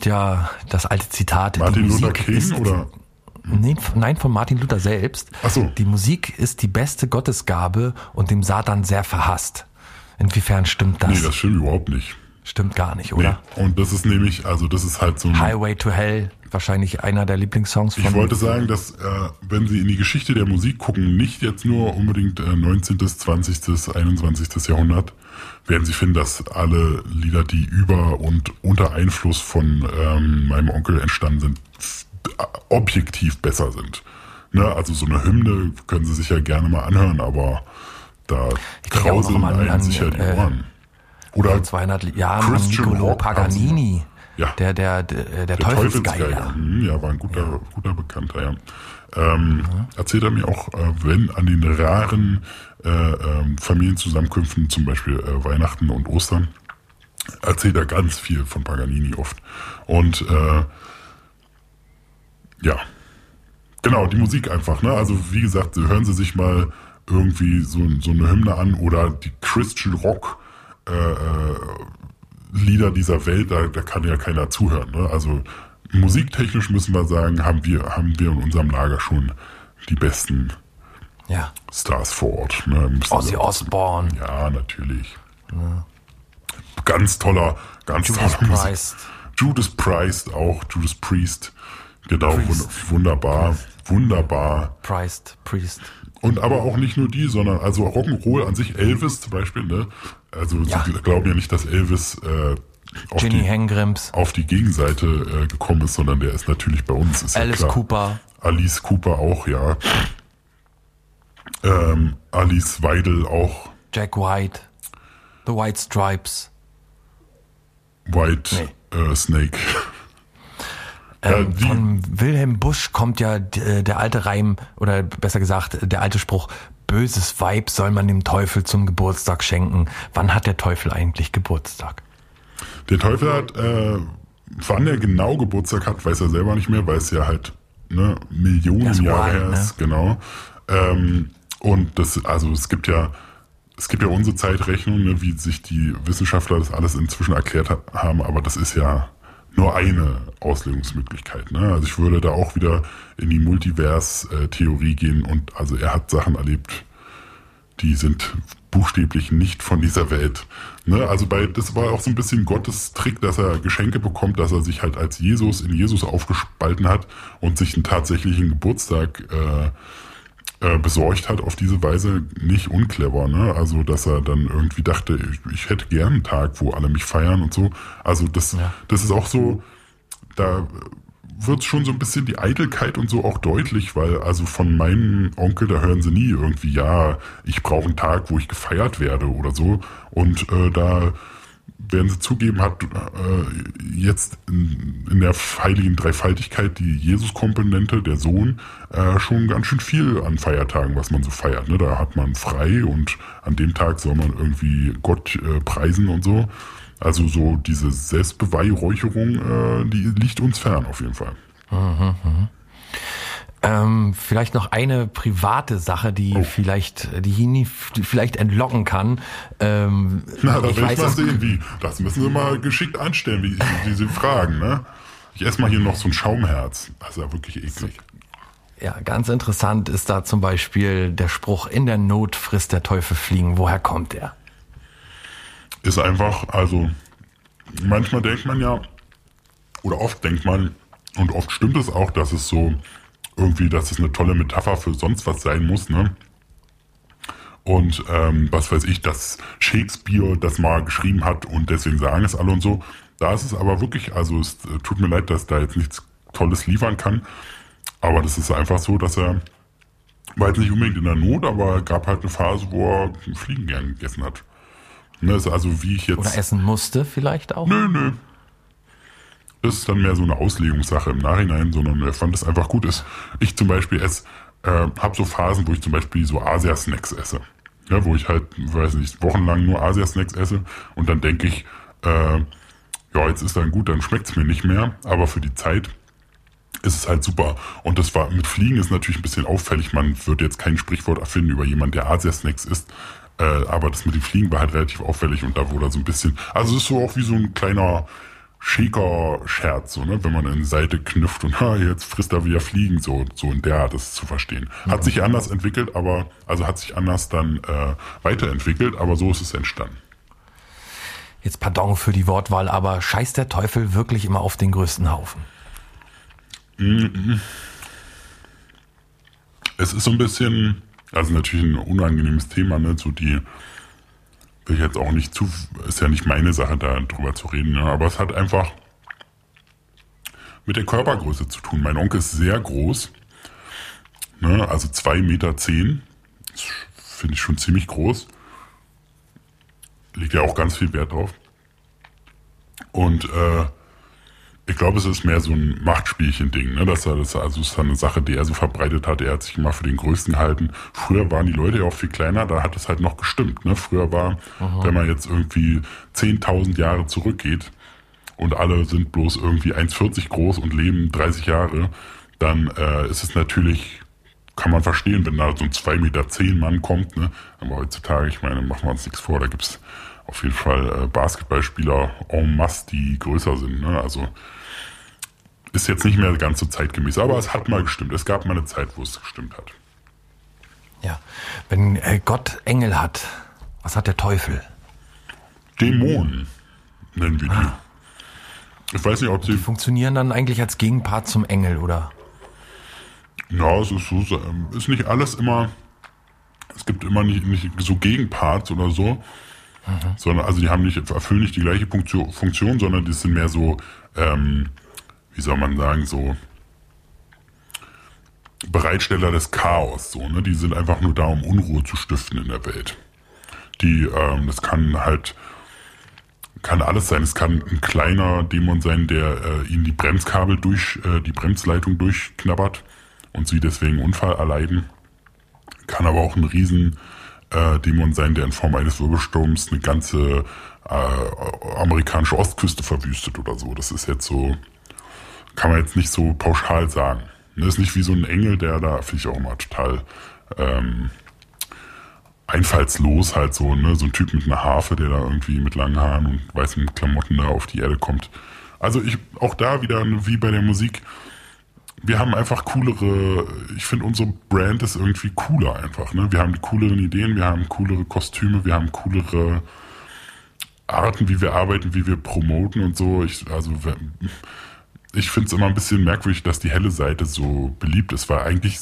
Kommt ja das alte Zitat. Martin Luther King ist, oder? Nee, nein, von Martin Luther selbst. Ach so. Die Musik ist die beste Gottesgabe und dem Satan sehr verhasst. Inwiefern stimmt das? Nee, das stimmt überhaupt nicht. Stimmt gar nicht, Nee. oder? Und das ist nämlich, also das ist halt so ein. Highway to Hell, wahrscheinlich einer der Lieblingssongs von Ich wollte sagen, dass äh, wenn Sie in die Geschichte der Musik gucken, nicht jetzt nur unbedingt äh, 19., 20., 21. Jahrhundert, werden Sie finden, dass alle Lieder, die über und unter Einfluss von ähm, meinem Onkel entstanden sind, äh, objektiv besser sind. Ne? Also so eine Hymne können Sie sich ja gerne mal anhören, aber da krauseln einen an, sicher die äh, Ohren. Oder vor 200 Jahren an Christian Niccolo Paganini, Ja. der, der, der, der, Der Teufelsgeiger. Teufelsgeiger. Hm, ja, war ein guter, guter Bekannter, ja. Ähm, Erzählt er mir auch, äh, wenn an den raren äh, ähm, Familienzusammenkünften, zum Beispiel äh, Weihnachten und Ostern, erzählt er ganz viel von Paganini oft. Und äh, ja, genau, die Musik einfach. Ne? Also wie gesagt, hören Sie sich mal irgendwie so, so eine Hymne an oder die Christian Rock äh, äh, Lieder dieser Welt, da, da kann ja keiner zuhören. Ne? Also musiktechnisch müssen wir sagen, haben wir, haben wir in unserem Lager schon die besten ja. Stars vor Ort. Ne? Ozzy Osbourne. Ja, natürlich. Ja. Ganz toller, ganz Judas toller Priest. Judas Priest auch, Judas Priest. Genau, Priest. wunderbar, wunderbar. Priest, Priest. Und aber auch nicht nur die, sondern also Rock'n'Roll an sich, Elvis zum Beispiel, ne? Also Ja. sie glauben ja nicht, dass Elvis äh, auf, Ginny die, Hengrims. auf die Gegenseite äh, gekommen ist, sondern der ist natürlich bei uns. Ist ja Alice klar. Cooper. Alice Cooper auch, ja. Ähm, Alice Weidel auch. Jack White. The White Stripes. White äh, Snake. Ja, Ähm, die- von Wilhelm Busch kommt ja d- der alte Reim, oder besser gesagt, der alte Spruch, böses Weib soll man dem Teufel zum Geburtstag schenken. Wann hat der Teufel eigentlich Geburtstag? Der Teufel hat, äh, wann er genau Geburtstag hat, weiß er selber nicht mehr, weil es ja halt ne, Millionen Das Jahre her ne? ist, genau. Ähm, und das, also es gibt ja, es gibt ja unsere Zeitrechnung, ne, wie sich die Wissenschaftler das alles inzwischen erklärt ha haben, aber das ist ja nur eine Auslegungsmöglichkeit. Ne? Also ich würde da auch wieder in die Multivers-Theorie gehen und also er hat Sachen erlebt, die sind buchstäblich nicht von dieser Welt. Ne? Also bei, das war auch so ein bisschen Gottes Trick, dass er Geschenke bekommt, dass er sich halt als Jesus in Jesus aufgespalten hat und sich einen tatsächlichen Geburtstag äh, äh, besorgt hat auf diese Weise nicht unclever, ne? Also dass er dann irgendwie dachte, ich, ich hätte gern einen Tag, wo alle mich feiern und so. Also das, das ist auch so, da wird schon so ein bisschen die Eitelkeit und so auch deutlich, weil also von meinem Onkel, da hören sie nie irgendwie, ja, ich brauche einen Tag, wo ich gefeiert werde oder so. Und äh, da werden sie zugeben, hat äh, jetzt in, in der heiligen Dreifaltigkeit die Jesus-Komponente, der Sohn, äh, schon ganz schön viel an Feiertagen, was man so feiert. Ne? Da hat man frei und an dem Tag soll man irgendwie Gott äh, preisen und so. Also so diese Selbstbeweihräucherung, äh, die liegt uns fern auf jeden Fall. Ähm, vielleicht noch eine private Sache, die Oh. vielleicht, die die vielleicht entlocken kann. Ähm, Na, da ich will ich weiß, mal sehen, wie. Das müssen Sie mal geschickt anstellen, wie diese Fragen, ne? Ich esse mal hier noch so ein Schaumherz. Das ist ja wirklich eklig. Ja, ganz interessant ist da zum Beispiel der Spruch, in der Not frisst der Teufel Fliegen. Woher kommt der? Ist einfach, also, manchmal denkt man ja, oder oft denkt man, und oft stimmt es auch, dass es so irgendwie, dass es eine tolle Metapher für sonst was sein muss, ne? Und ähm, was weiß ich, dass Shakespeare das mal geschrieben hat und deswegen sagen es alle und so. Da ist es aber wirklich, also es äh, tut mir leid, dass da jetzt nichts Tolles liefern kann. Aber das ist einfach so, dass er war jetzt nicht unbedingt in der Not, aber gab halt eine Phase, wo er Fliegen gern gegessen hat. Ne, ist also wie ich jetzt. Oder essen musste vielleicht auch? Nö, nö. Das ist dann mehr so eine Auslegungssache im Nachhinein, sondern er fand es einfach gut. Ist, ich zum Beispiel esse, äh, habe so Phasen, wo ich zum Beispiel so Asia-Snacks esse. Ja, wo ich halt, weiß nicht, wochenlang nur Asia-Snacks esse und dann denke ich, äh, ja, jetzt ist dann gut, dann schmeckt's mir nicht mehr, aber für die Zeit ist es halt super. Und das war mit Fliegen ist natürlich ein bisschen auffällig. Man würde jetzt kein Sprichwort erfinden über jemanden, der Asia-Snacks isst. Äh, aber das mit den Fliegen war halt relativ auffällig und da wurde so ein bisschen. Also es ist so auch wie so ein kleiner Shaker-Scherz, so, ne? wenn man in die Seite knüpft und ha, jetzt frisst er wieder Fliegen, so, so in der Art ist zu verstehen. Hat sich anders entwickelt, aber, also hat sich anders dann äh, weiterentwickelt, aber so ist es entstanden. Jetzt pardon für die Wortwahl, aber scheißt der Teufel wirklich immer auf den größten Haufen? Es ist so ein bisschen, also natürlich ein unangenehmes Thema, ne, so die, ich jetzt auch nicht zu, ist ja nicht meine Sache, da drüber zu reden, ne, aber es hat einfach mit der Körpergröße zu tun. Mein Onkel ist sehr groß, ne, also zwei Meter, zehn, finde ich schon ziemlich groß. Liegt ja auch ganz viel Wert drauf. Und äh, Ich glaube, es ist mehr so ein Machtspielchen-Ding, ne? Dass er das also ist eine Sache, die er so verbreitet hat. Er hat sich immer für den Größten gehalten. Früher waren die Leute ja auch viel kleiner, da hat es halt noch gestimmt. Ne? Früher war, Aha. wenn man jetzt irgendwie 10.000 Jahre zurückgeht und alle sind bloß irgendwie 1,40 groß und leben 30 Jahre, dann äh, ist es natürlich, kann man verstehen, wenn da so ein 2,10 Meter zehn Mann kommt. Ne? Aber heutzutage, ich meine, machen wir uns nichts vor, da gibt's auf jeden Fall äh, Basketballspieler en masse, die größer sind. Ne? Also ist jetzt nicht mehr ganz so zeitgemäß, aber es hat mal gestimmt. Es gab mal eine Zeit, wo es gestimmt hat. Ja, wenn äh, Gott Engel hat, was hat der Teufel? Dämonen nennen wir die. Ah. Ich weiß nicht, ob sie. Die funktionieren dann eigentlich als Gegenpart zum Engel, oder? Ja, es ist so, ähm, ist nicht alles immer. Es gibt immer nicht, nicht so Gegenparts oder so. Mhm. Sondern, also die haben nicht, erfüllen nicht die gleiche Funktion, Funktion sondern die sind mehr so, ähm, wie soll man sagen, so Bereitsteller des Chaos, so, ne? Die sind einfach nur da, um Unruhe zu stiften in der Welt. Die, ähm, das kann halt, kann alles sein. Es kann ein kleiner Dämon sein, der äh, ihnen die Bremskabel durch, äh, die Bremsleitung durchknabbert und sie deswegen Unfall erleiden. Kann aber auch ein riesen äh, Dämon sein, der in Form eines Wirbelsturms eine ganze äh, amerikanische Ostküste verwüstet oder so. Das ist jetzt so, kann man jetzt nicht so pauschal sagen. Das ist nicht wie so ein Engel, der da, finde ich auch immer total ähm, einfallslos halt so, ne? So ein Typ mit einer Harfe, der da irgendwie mit langen Haaren und weißen Klamotten da auf die Erde kommt. Also ich, auch da wieder, wie bei der Musik, wir haben einfach coolere, ich finde unsere Brand ist irgendwie cooler einfach, ne? Wir haben die cooleren Ideen, wir haben coolere Kostüme, wir haben coolere Arten, wie wir arbeiten, wie wir promoten und so. Ich, also, ich finde es immer ein bisschen merkwürdig, dass die helle Seite so beliebt ist, weil eigentlich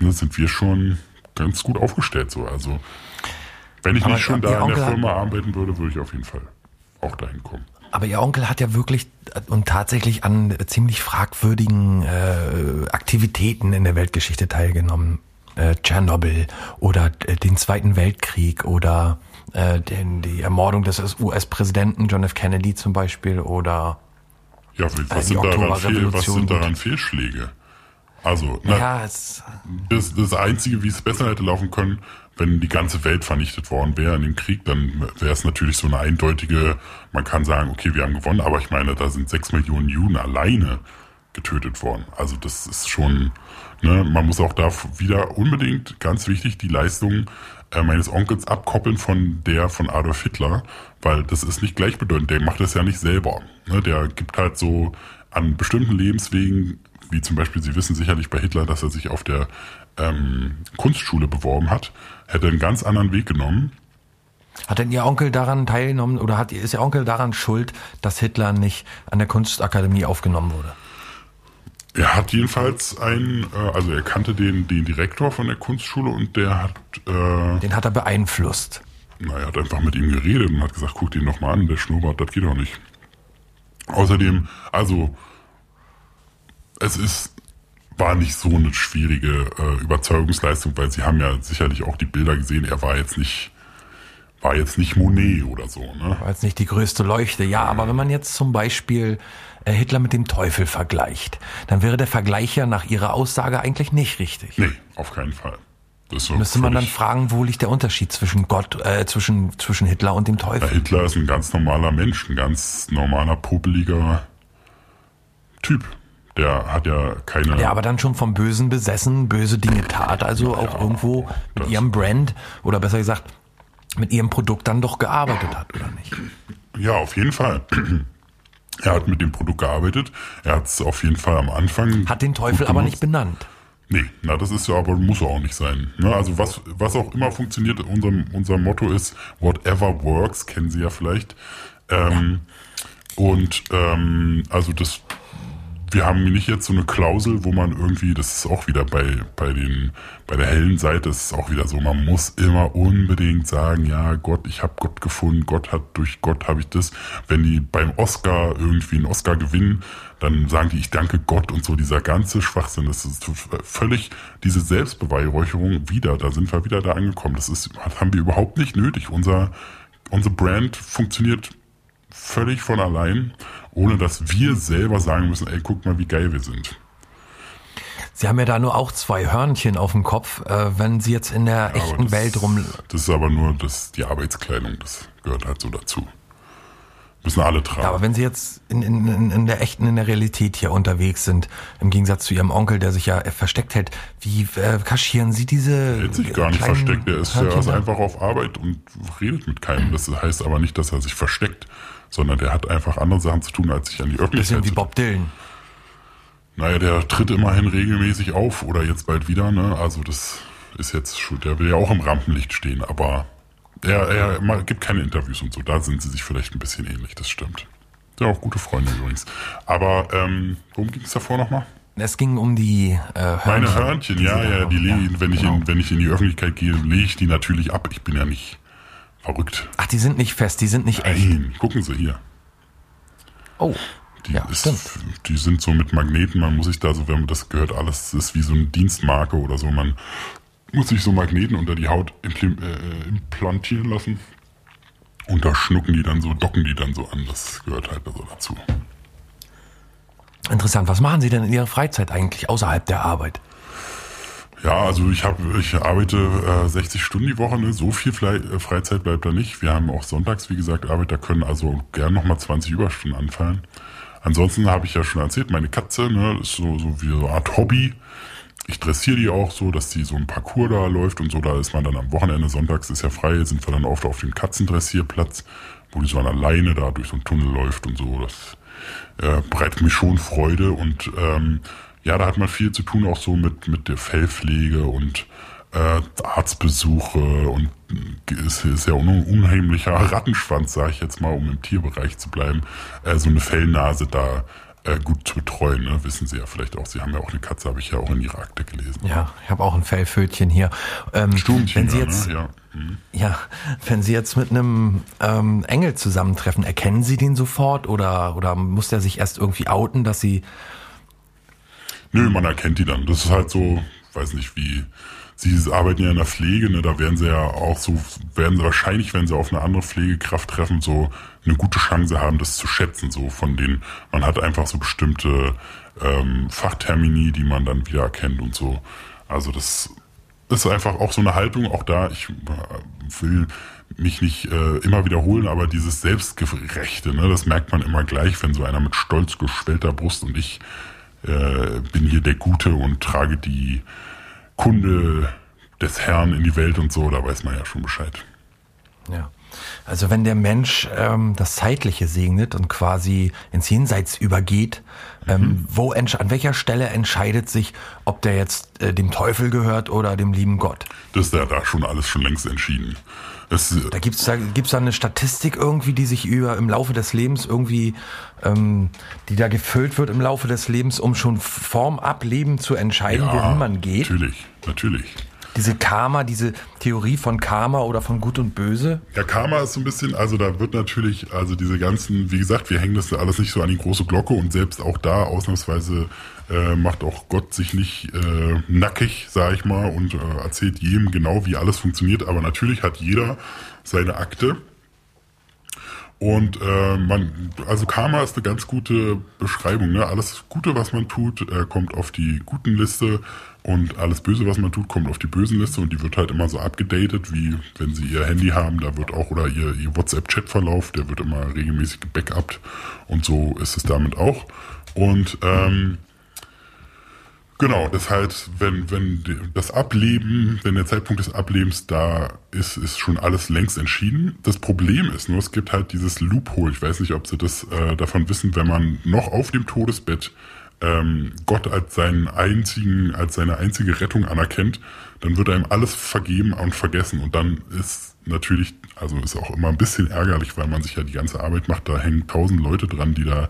ne, sind wir schon ganz gut aufgestellt so. Also, wenn ich Aber nicht schon da in der Firma arbeiten würde, würde ich auf jeden Fall auch dahin kommen. Aber Ihr Onkel hat ja wirklich und tatsächlich an ziemlich fragwürdigen äh, Aktivitäten in der Weltgeschichte teilgenommen. Äh, Tschernobyl oder äh, den Zweiten Weltkrieg oder äh, den, die Ermordung des US-Präsidenten John F. Kennedy zum Beispiel oder ja, was, äh, sind, daran fehl, was sind daran Fehlschläge? Also, na, ja, das, das Einzige, wie es besser hätte laufen können, wenn die ganze Welt vernichtet worden wäre in dem Krieg, dann wäre es natürlich so eine eindeutige, man kann sagen, okay, wir haben gewonnen, aber ich meine, da sind sechs Millionen Juden alleine getötet worden. Also das ist schon, ne, man muss auch da wieder unbedingt, ganz wichtig, die Leistung äh, meines Onkels abkoppeln von der von Adolf Hitler, weil das ist nicht gleichbedeutend, der macht das ja nicht selber. Ne, der gibt halt so an bestimmten Lebenswegen, wie zum Beispiel, Sie wissen sicherlich bei Hitler, dass er sich auf der ähm, Kunstschule beworben hat, hätte einen ganz anderen Weg genommen. Hat denn Ihr Onkel daran teilgenommen oder hat, ist Ihr Onkel daran schuld, dass Hitler nicht an der Kunstakademie aufgenommen wurde? Er hat jedenfalls einen, äh, also er kannte den, den Direktor von der Kunstschule und der hat. Äh, den hat er beeinflusst. Na, er hat einfach mit ihm geredet und hat gesagt, guck den noch mal an, der Schnurrbart, das geht doch nicht. Außerdem, also es ist war nicht so eine schwierige äh, Überzeugungsleistung, weil sie haben ja sicherlich auch die Bilder gesehen. Er war jetzt nicht war jetzt nicht Monet oder so. Ne? War jetzt nicht die größte Leuchte. Ja, aber wenn man jetzt zum Beispiel Hitler mit dem Teufel vergleicht, dann wäre der Vergleich ja nach Ihrer Aussage eigentlich nicht richtig. Nee, auf keinen Fall. So Müsste man dann fragen, wo liegt der Unterschied zwischen Gott, äh, zwischen, zwischen Hitler und dem Teufel? Ja, Hitler ist ein ganz normaler Mensch, ein ganz normaler, popeliger Typ. Der hat ja keine. Ja, aber dann schon vom Bösen besessen, böse Dinge tat, also ja, auch irgendwo mit ihrem Brand oder besser gesagt mit ihrem Produkt dann doch gearbeitet hat, oder nicht? Ja, auf jeden Fall. Er hat mit dem Produkt gearbeitet. Er hat es auf jeden Fall am Anfang. Hat den Teufel aber nicht benannt. Nee, na, das ist ja aber, muss auch nicht sein. Ne? Also was, was auch immer funktioniert, unser, unser Motto ist, whatever works, kennen Sie ja vielleicht. Ähm, ja. Und ähm, also das wir haben nicht jetzt so eine Klausel, wo man irgendwie, das ist auch wieder bei, bei den, bei der hellen Seite ist es auch wieder so, man muss immer unbedingt sagen, ja, Gott, ich habe Gott gefunden, Gott hat, durch Gott habe ich das. Wenn die beim Oscar irgendwie einen Oscar gewinnen, dann sagen die, ich danke Gott und so, dieser ganze Schwachsinn, das ist völlig diese Selbstbeweihräucherung wieder, da sind wir wieder da angekommen. Das ist, haben wir überhaupt nicht nötig. Unser, unsere Brand funktioniert völlig von allein ohne dass wir selber sagen müssen, ey, guck mal, wie geil wir sind. Sie haben ja da nur auch zwei Hörnchen auf dem Kopf, äh, wenn Sie jetzt in der ja, echten das, Welt rum. Das ist aber nur das, die Arbeitskleidung, das gehört halt so dazu. Müssen alle tragen. Ja, aber wenn Sie jetzt in, in, in der echten, in der Realität hier unterwegs sind, im Gegensatz zu Ihrem Onkel, der sich ja versteckt hält, wie äh, kaschieren Sie diese. Er hält sich gar nicht versteckt, er ist, er ist einfach auf Arbeit und redet mit keinem. Das heißt aber nicht, dass er sich versteckt, sondern der hat einfach andere Sachen zu tun, als sich an die Öffentlichkeit Bisschen wie Bob Dylan. Naja, der tritt immerhin regelmäßig auf oder jetzt bald wieder, ne? Also das ist jetzt schon, der will ja auch im Rampenlicht stehen, aber er, er gibt keine Interviews und so. Da sind sie sich vielleicht ein bisschen ähnlich, das stimmt. Ja, auch gute Freunde übrigens. Aber ähm, worum ging es davor nochmal? Es ging um die äh, Hörnchen. Meine Hörnchen, ja, ja, die ja, wenn ich genau. in, wenn ich in die Öffentlichkeit gehe, lege ich die natürlich ab. Ich bin ja nicht verrückt. Ach, die sind nicht fest, die sind nicht Nein, echt. Nein, gucken Sie hier. Oh. Die, ja, ist, die sind so mit Magneten, man muss sich da so, wenn man das gehört, alles ist wie so eine Dienstmarke oder so. Man muss sich so Magneten unter die Haut äh, implantieren lassen. Und da schnucken die dann so, docken die dann so an. Das gehört halt also dazu. Interessant. Was machen Sie denn in Ihrer Freizeit eigentlich außerhalb der Arbeit? Ja, also ich habe, ich arbeite äh, 60 Stunden die Woche, ne? so viel Fle äh, Freizeit bleibt da nicht. Wir haben auch sonntags, wie gesagt, Arbeiter können also gern nochmal 20 Überstunden anfallen. Ansonsten habe ich ja schon erzählt, meine Katze, ne, ist so, so wie so eine Art Hobby ich dressiere die auch so, dass die so ein Parcours da läuft und so. Da ist man dann am Wochenende, sonntags ist ja frei, sind wir dann oft auf dem Katzendressierplatz, wo die so an der Leine da durch so einen Tunnel läuft und so. Das äh, bereitet mir schon Freude und ähm, ja, da hat man viel zu tun, auch so mit, mit der Fellpflege und äh, Arztbesuche und ist, ist ja ein unheimlicher Rattenschwanz, sage ich jetzt mal, um im Tierbereich zu bleiben. Äh, so eine Fellnase da äh, gut zu betreuen. Ne? Wissen Sie ja vielleicht auch. Sie haben ja auch eine Katze, habe ich ja auch in Ihrer Akte gelesen. Ja, ich habe auch ein Fellfötchen hier. Ähm, Stundchen, wenn Sie jetzt, ne? ja. Mhm. ja, wenn Sie jetzt mit einem ähm, Engel zusammentreffen, erkennen Sie den sofort oder, oder muss der sich erst irgendwie outen, dass Sie... Nö, man erkennt die dann. Das ist halt so, weiß nicht, wie Sie arbeiten ja in der Pflege, ne, da werden sie ja auch so, werden sie wahrscheinlich, wenn sie auf eine andere Pflegekraft treffen, so eine gute Chance haben, das zu schätzen, so von denen, man hat einfach so bestimmte ähm, Fachtermini, die man dann wieder erkennt und so. Also das ist einfach auch so eine Haltung, auch da, ich äh, will mich nicht äh, immer wiederholen, aber dieses Selbstgerechte, ne, das merkt man immer gleich, wenn so einer mit stolz geschwellter Brust und ich äh, bin hier der Gute und trage die Kunde des Herrn in die Welt und so, da weiß man ja schon Bescheid. Ja. Also wenn der Mensch ähm, das Zeitliche segnet und quasi ins Jenseits übergeht, ähm, mhm. wo an welcher Stelle entscheidet sich, ob der jetzt äh, dem Teufel gehört oder dem lieben Gott? Das ist ja da schon alles schon längst entschieden. Es, da gibt es da, gibt's da eine Statistik irgendwie, die sich über im Laufe des Lebens irgendwie, ähm, die da gefüllt wird im Laufe des Lebens, um schon vorm Ableben zu entscheiden, ja, wohin man geht? Natürlich, natürlich. Diese Karma, diese Theorie von Karma oder von Gut und Böse? Ja, Karma ist so ein bisschen, also da wird natürlich, also diese ganzen, wie gesagt, wir hängen das alles nicht so an die große Glocke und selbst auch da ausnahmsweise äh, macht auch Gott sich nicht äh, nackig, sag ich mal, und äh, erzählt jedem genau, wie alles funktioniert. Aber natürlich hat jeder seine Akte. Und äh, man, also Karma ist eine ganz gute Beschreibung. Ne? Alles Gute, was man tut, äh, kommt auf die guten Liste und alles Böse, was man tut, kommt auf die bösen Liste und die wird halt immer so abgedatet, wie wenn sie ihr Handy haben, da wird auch, oder ihr, ihr WhatsApp-Chat-Verlauf, der wird immer regelmäßig gebackupt und so ist es damit auch. Und ähm, Genau, das heißt, wenn, wenn das Ableben, wenn der Zeitpunkt des Ablebens da ist, ist schon alles längst entschieden. Das Problem ist nur, es gibt halt dieses Loophole. Ich weiß nicht, ob Sie das äh, davon wissen, wenn man noch auf dem Todesbett ähm, Gott als seinen einzigen, als seine einzige Rettung anerkennt, dann wird einem alles vergeben und vergessen. Und dann ist natürlich, also ist auch immer ein bisschen ärgerlich, weil man sich ja die ganze Arbeit macht. Da hängen tausend Leute dran, die da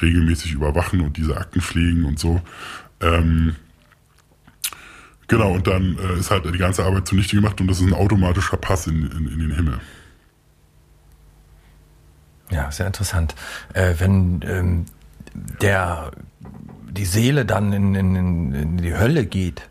regelmäßig überwachen und diese Akten pflegen und so. Ähm, genau, und dann äh, ist halt die ganze Arbeit zunichte gemacht und das ist ein automatischer Pass in, in, in den Himmel. Ja, sehr interessant. Äh, wenn ähm, der die Seele dann in, in, in die Hölle geht,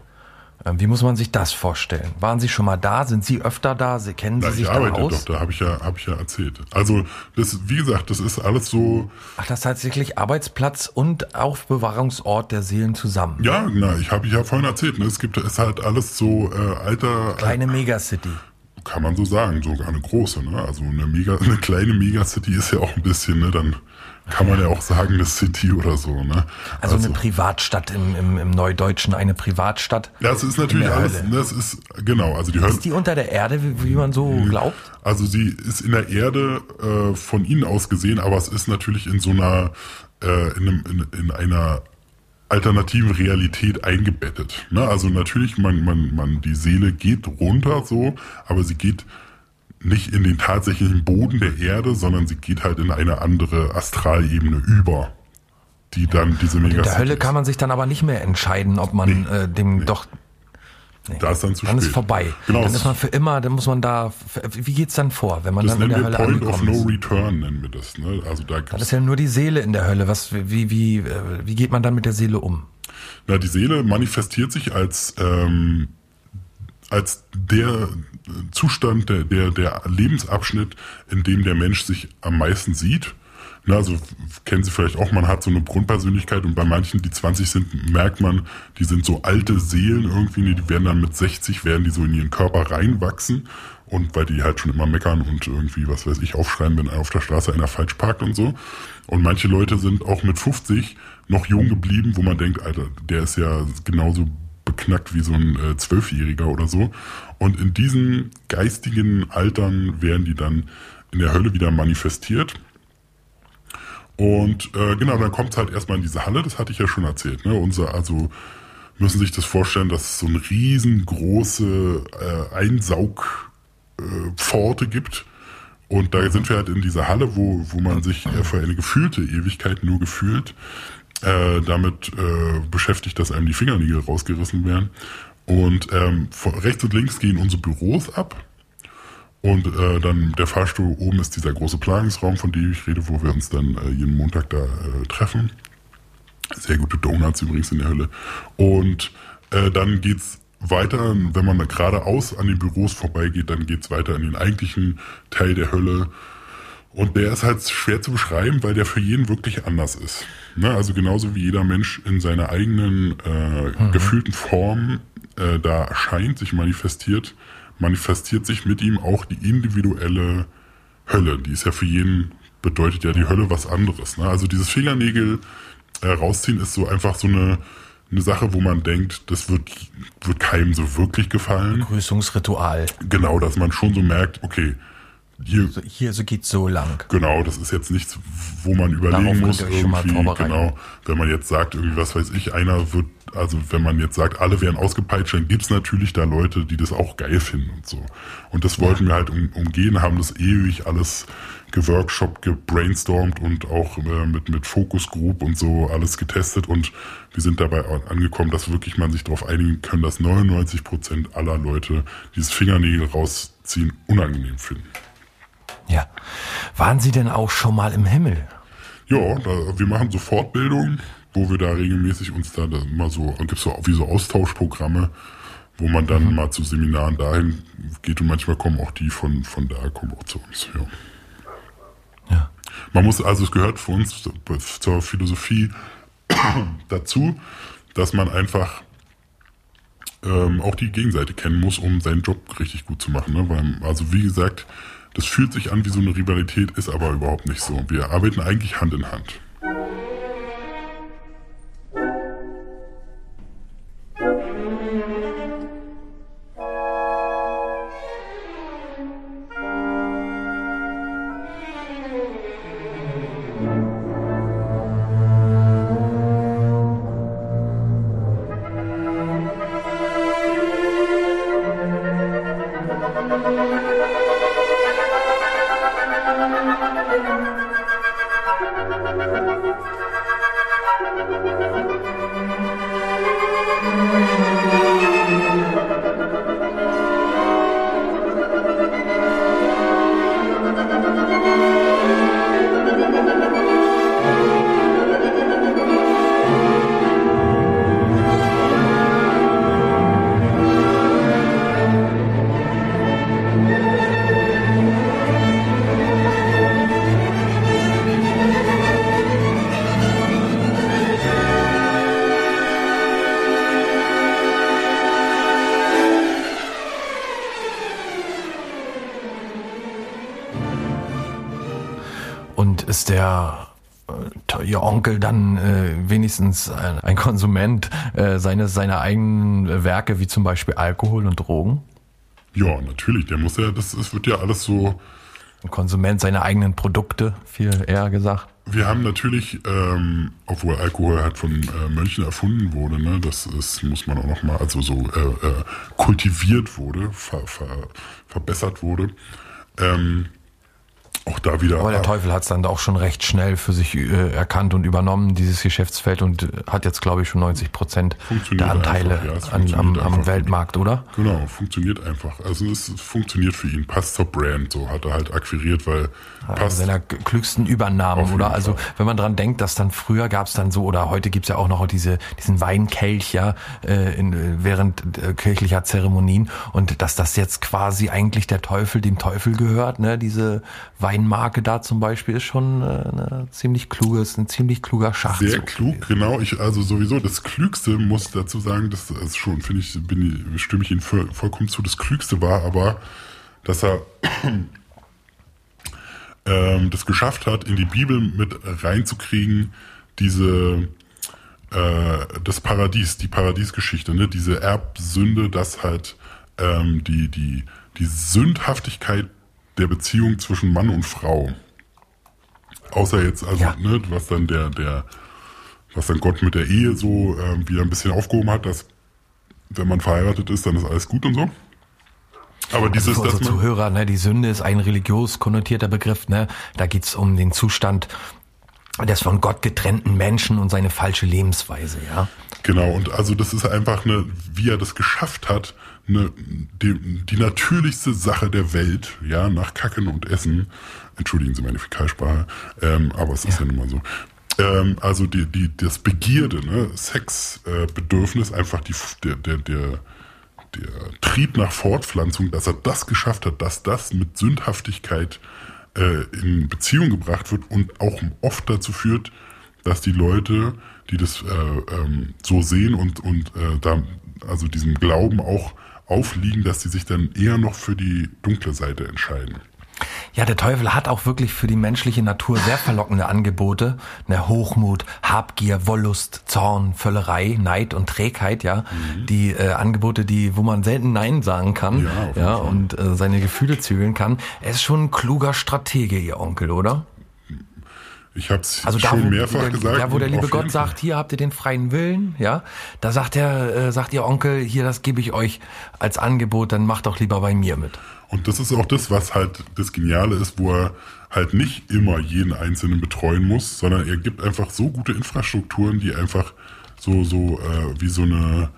Ähm, Wie muss man sich das vorstellen? Waren Sie schon mal da? Sind Sie öfter da? Sie kennen Sie Na, sich ich da arbeite aus? doch, da habe ich ja, habe ich ja erzählt. Also das, wie gesagt, das ist alles so. Ach, das ist tatsächlich Arbeitsplatz und Aufbewahrungsort der Seelen zusammen. Ja, na, ich habe ich ja vorhin erzählt. Ne? Es gibt, es ist halt alles so äh, alter, Kleine Megacity. kann man so sagen, sogar eine große. Ne? Also eine mega, eine kleine Megacity ist ja auch ein bisschen. Ne? Dann kann man ja auch sagen, eine City oder so. Ne? Also, eine Privatstadt im, im, im Neudeutschen, eine Privatstadt. Ja, es ist natürlich alles. Hölle. Ne, das ist genau. Also die Hölle. Ist die unter der Erde, wie, wie man so glaubt? Also sie ist in der Erde äh, von ihnen aus gesehen, aber es ist natürlich in so einer, äh, in, einem, in, in einer alternativen Realität eingebettet. Ne? Also natürlich, man, man, man, die Seele geht runter so, aber sie geht nicht in den tatsächlichen Boden der Erde, sondern sie geht halt in eine andere Astralebene über, die dann diese In der Megacity Hölle kann man sich dann aber nicht mehr entscheiden, ob man äh, dem doch. Da ist dann zu Dann spät. ist vorbei. Genau, Dann ist man für immer, dann muss man da. Wie geht's dann vor, wenn man das dann in der Hölle Point of No? Return, nennen wir das. Ne? Also da Das gibt's ist ja nur die Seele in der Hölle. Was, wie, wie, äh, wie geht man dann mit der Seele um? Na, die Seele manifestiert sich als, ähm, als der Zustand, der, der, der Lebensabschnitt, in dem der Mensch sich am meisten sieht. Na, also kennen Sie vielleicht auch, man hat so eine Grundpersönlichkeit und bei manchen, die 20 sind, merkt man, die sind so alte Seelen irgendwie, die werden dann mit 60, werden die so in ihren Körper reinwachsen und weil die halt schon immer meckern und irgendwie, was weiß ich, aufschreien, wenn auf der Straße einer falsch parkt und so. Und manche Leute sind auch mit 50 noch jung geblieben, wo man denkt, Alter, der ist ja genauso beknackt wie so ein äh, Zwölfjähriger oder so. Und in diesen geistigen Altern werden die dann in der Hölle wieder manifestiert. Und äh, genau, dann kommt es halt erstmal in diese Halle, das hatte ich ja schon erzählt. Ne? Unser, also müssen sich das vorstellen, dass es so eine riesengroße äh, Einsaugpforte äh, gibt. Und da sind wir halt in dieser Halle, wo, wo man sich äh, für eine gefühlte Ewigkeit nur gefühlt äh, damit äh, beschäftigt, dass einem die Fingernägel rausgerissen werden. Und ähm, von rechts und links gehen unsere Büros ab. Und äh, dann der Fahrstuhl oben ist dieser große Planungsraum, von dem ich rede, wo wir uns dann äh, jeden Montag da äh, treffen. Sehr gute Donuts übrigens in der Hölle. Und äh, dann geht's weiter, wenn man da geradeaus an den Büros vorbeigeht, dann geht's weiter in den eigentlichen Teil der Hölle. Und der ist halt schwer zu beschreiben, weil der für jeden wirklich anders ist. Ne? Also genauso wie jeder Mensch in seiner eigenen äh, gefühlten Form äh, da erscheint, sich manifestiert, manifestiert sich mit ihm auch die individuelle Hölle. Die ist ja für jeden, bedeutet ja die Hölle was anderes. Ne? Also dieses Fingernägel äh, rausziehen ist so einfach so eine, eine Sache, wo man denkt, das wird, wird keinem so wirklich gefallen. Grüßungsritual. Genau, dass man schon so merkt, okay, hier So, hier, so geht's so lang. Genau, das ist jetzt nichts, wo man überlegen Darauf muss, irgendwie, genau, wenn man jetzt sagt, irgendwie, was weiß ich, einer wird, also wenn man jetzt sagt, alle werden ausgepeitscht, dann gibt's natürlich da Leute, die das auch geil finden und so. Und das wollten wir halt um, umgehen, haben das ewig alles geworkshop, gebrainstormt und auch äh, mit, mit Focus Group und so alles getestet und wir sind dabei angekommen, dass wirklich man sich darauf einigen kann, dass 99 Prozent aller Leute dieses Fingernägel rausziehen unangenehm finden. Ja. Waren Sie denn auch schon mal im Himmel? Ja, da, wir machen so Fortbildungen, wo wir da regelmäßig uns da, da immer so, gibt's so wie so Austauschprogramme, wo man dann mal zu Seminaren dahin geht und manchmal kommen auch die von, von da, kommen auch zu uns, ja. Ja. Man muss, also es gehört für uns zur Philosophie dazu, dass man einfach ähm, auch die Gegenseite kennen muss, um seinen Job richtig gut zu machen. Ne? Weil, also wie gesagt, das fühlt sich an wie so eine Rivalität, ist aber überhaupt nicht so. Wir arbeiten eigentlich Hand in Hand. Und ist der äh, ihr Onkel dann äh, wenigstens ein, ein Konsument äh, seines seiner eigenen Werke wie zum Beispiel Alkohol und Drogen? Ja, natürlich. Der muss ja, das, das wird ja alles so. Ein Konsument seiner eigenen Produkte, viel eher gesagt. Wir haben natürlich, ähm, obwohl Alkohol halt von äh, Mönchen erfunden wurde, ne, das ist, muss man auch nochmal, also so äh, äh, kultiviert wurde, ver, ver, verbessert wurde. Ähm, auch da wieder. Aber der Teufel hat es dann auch schon recht schnell für sich äh, erkannt und übernommen, dieses Geschäftsfeld, und hat jetzt, glaube ich, schon 90 Prozent der Anteile einfach, ja, an, am, am Weltmarkt, oder? Genau, funktioniert einfach. Also es funktioniert für ihn, passt zur Brand, so hat er halt akquiriert, weil passt. Seiner klügsten Übernahmen, oder? Also wenn man dran denkt, dass dann früher gab es dann so, oder heute gibt es ja auch noch diese, diesen Weinkelch, ja, äh, in, während äh, kirchlicher Zeremonien und dass das jetzt quasi eigentlich der Teufel dem Teufel gehört, ne, diese Wein Weinmarke da zum Beispiel ist schon äh, eine ziemlich kluge, ist ein ziemlich kluger Schachzug. Sehr klug, genau. Ich, also sowieso das Klügste muss dazu sagen, das ist schon, finde ich, bin, stimme ich Ihnen voll, vollkommen zu, das Klügste war aber, dass er ähm, das geschafft hat, in die Bibel mit reinzukriegen, diese äh, das Paradies, die Paradiesgeschichte, ne? diese Erbsünde, dass halt ähm, die, die, die Sündhaftigkeit der Beziehung zwischen Mann und Frau. Außer jetzt, also, ja. ne, was dann der, der, was dann Gott mit der Ehe so äh, wieder ein bisschen aufgehoben hat, dass wenn man verheiratet ist, dann ist alles gut und so. Aber dieses, also für unsere Zuhörer, ne, die Sünde ist ein religiös konnotierter Begriff, ne? Da geht's um den Zustand des von Gott getrennten Menschen und seine falsche Lebensweise, ja. Genau, und also das ist einfach eine, wie er das geschafft hat, eine, die, die natürlichste Sache der Welt, ja, nach Kacken und Essen, entschuldigen Sie meine Fäkalsprache, ähm, aber es ist ja, ja nun mal so. Ähm, also die, die, das Begierde, ne, Sexbedürfnis, äh, einfach die, der, der, der, der Trieb nach Fortpflanzung, dass er das geschafft hat, dass das mit Sündhaftigkeit äh, in Beziehung gebracht wird und auch oft dazu führt, dass die Leute, die das äh, ähm, so sehen und, und äh, da also diesem Glauben auch aufliegen, dass sie sich dann eher noch für die dunkle Seite entscheiden. Ja, der Teufel hat auch wirklich für die menschliche Natur sehr verlockende Angebote. Ne, Hochmut, Habgier, Wollust, Zorn, Völlerei, Neid und Trägheit, ja. Mhm. Die äh, Angebote, die, wo man selten Nein sagen kann, ja, ja und äh, seine Gefühle zügeln kann. Er ist schon ein kluger Stratege, ihr Onkel, oder? Ich habe es also schon mehrfach der, gesagt. Ja, wo der liebe Gott sagt, hier habt ihr den freien Willen, ja, da sagt er, äh, sagt ihr Onkel, hier, das gebe ich euch als Angebot, dann macht doch lieber bei mir mit. Und das ist auch das, was halt das Geniale ist, wo er halt nicht immer jeden Einzelnen betreuen muss, sondern er gibt einfach so gute Infrastrukturen, die einfach so, so äh, wie so eine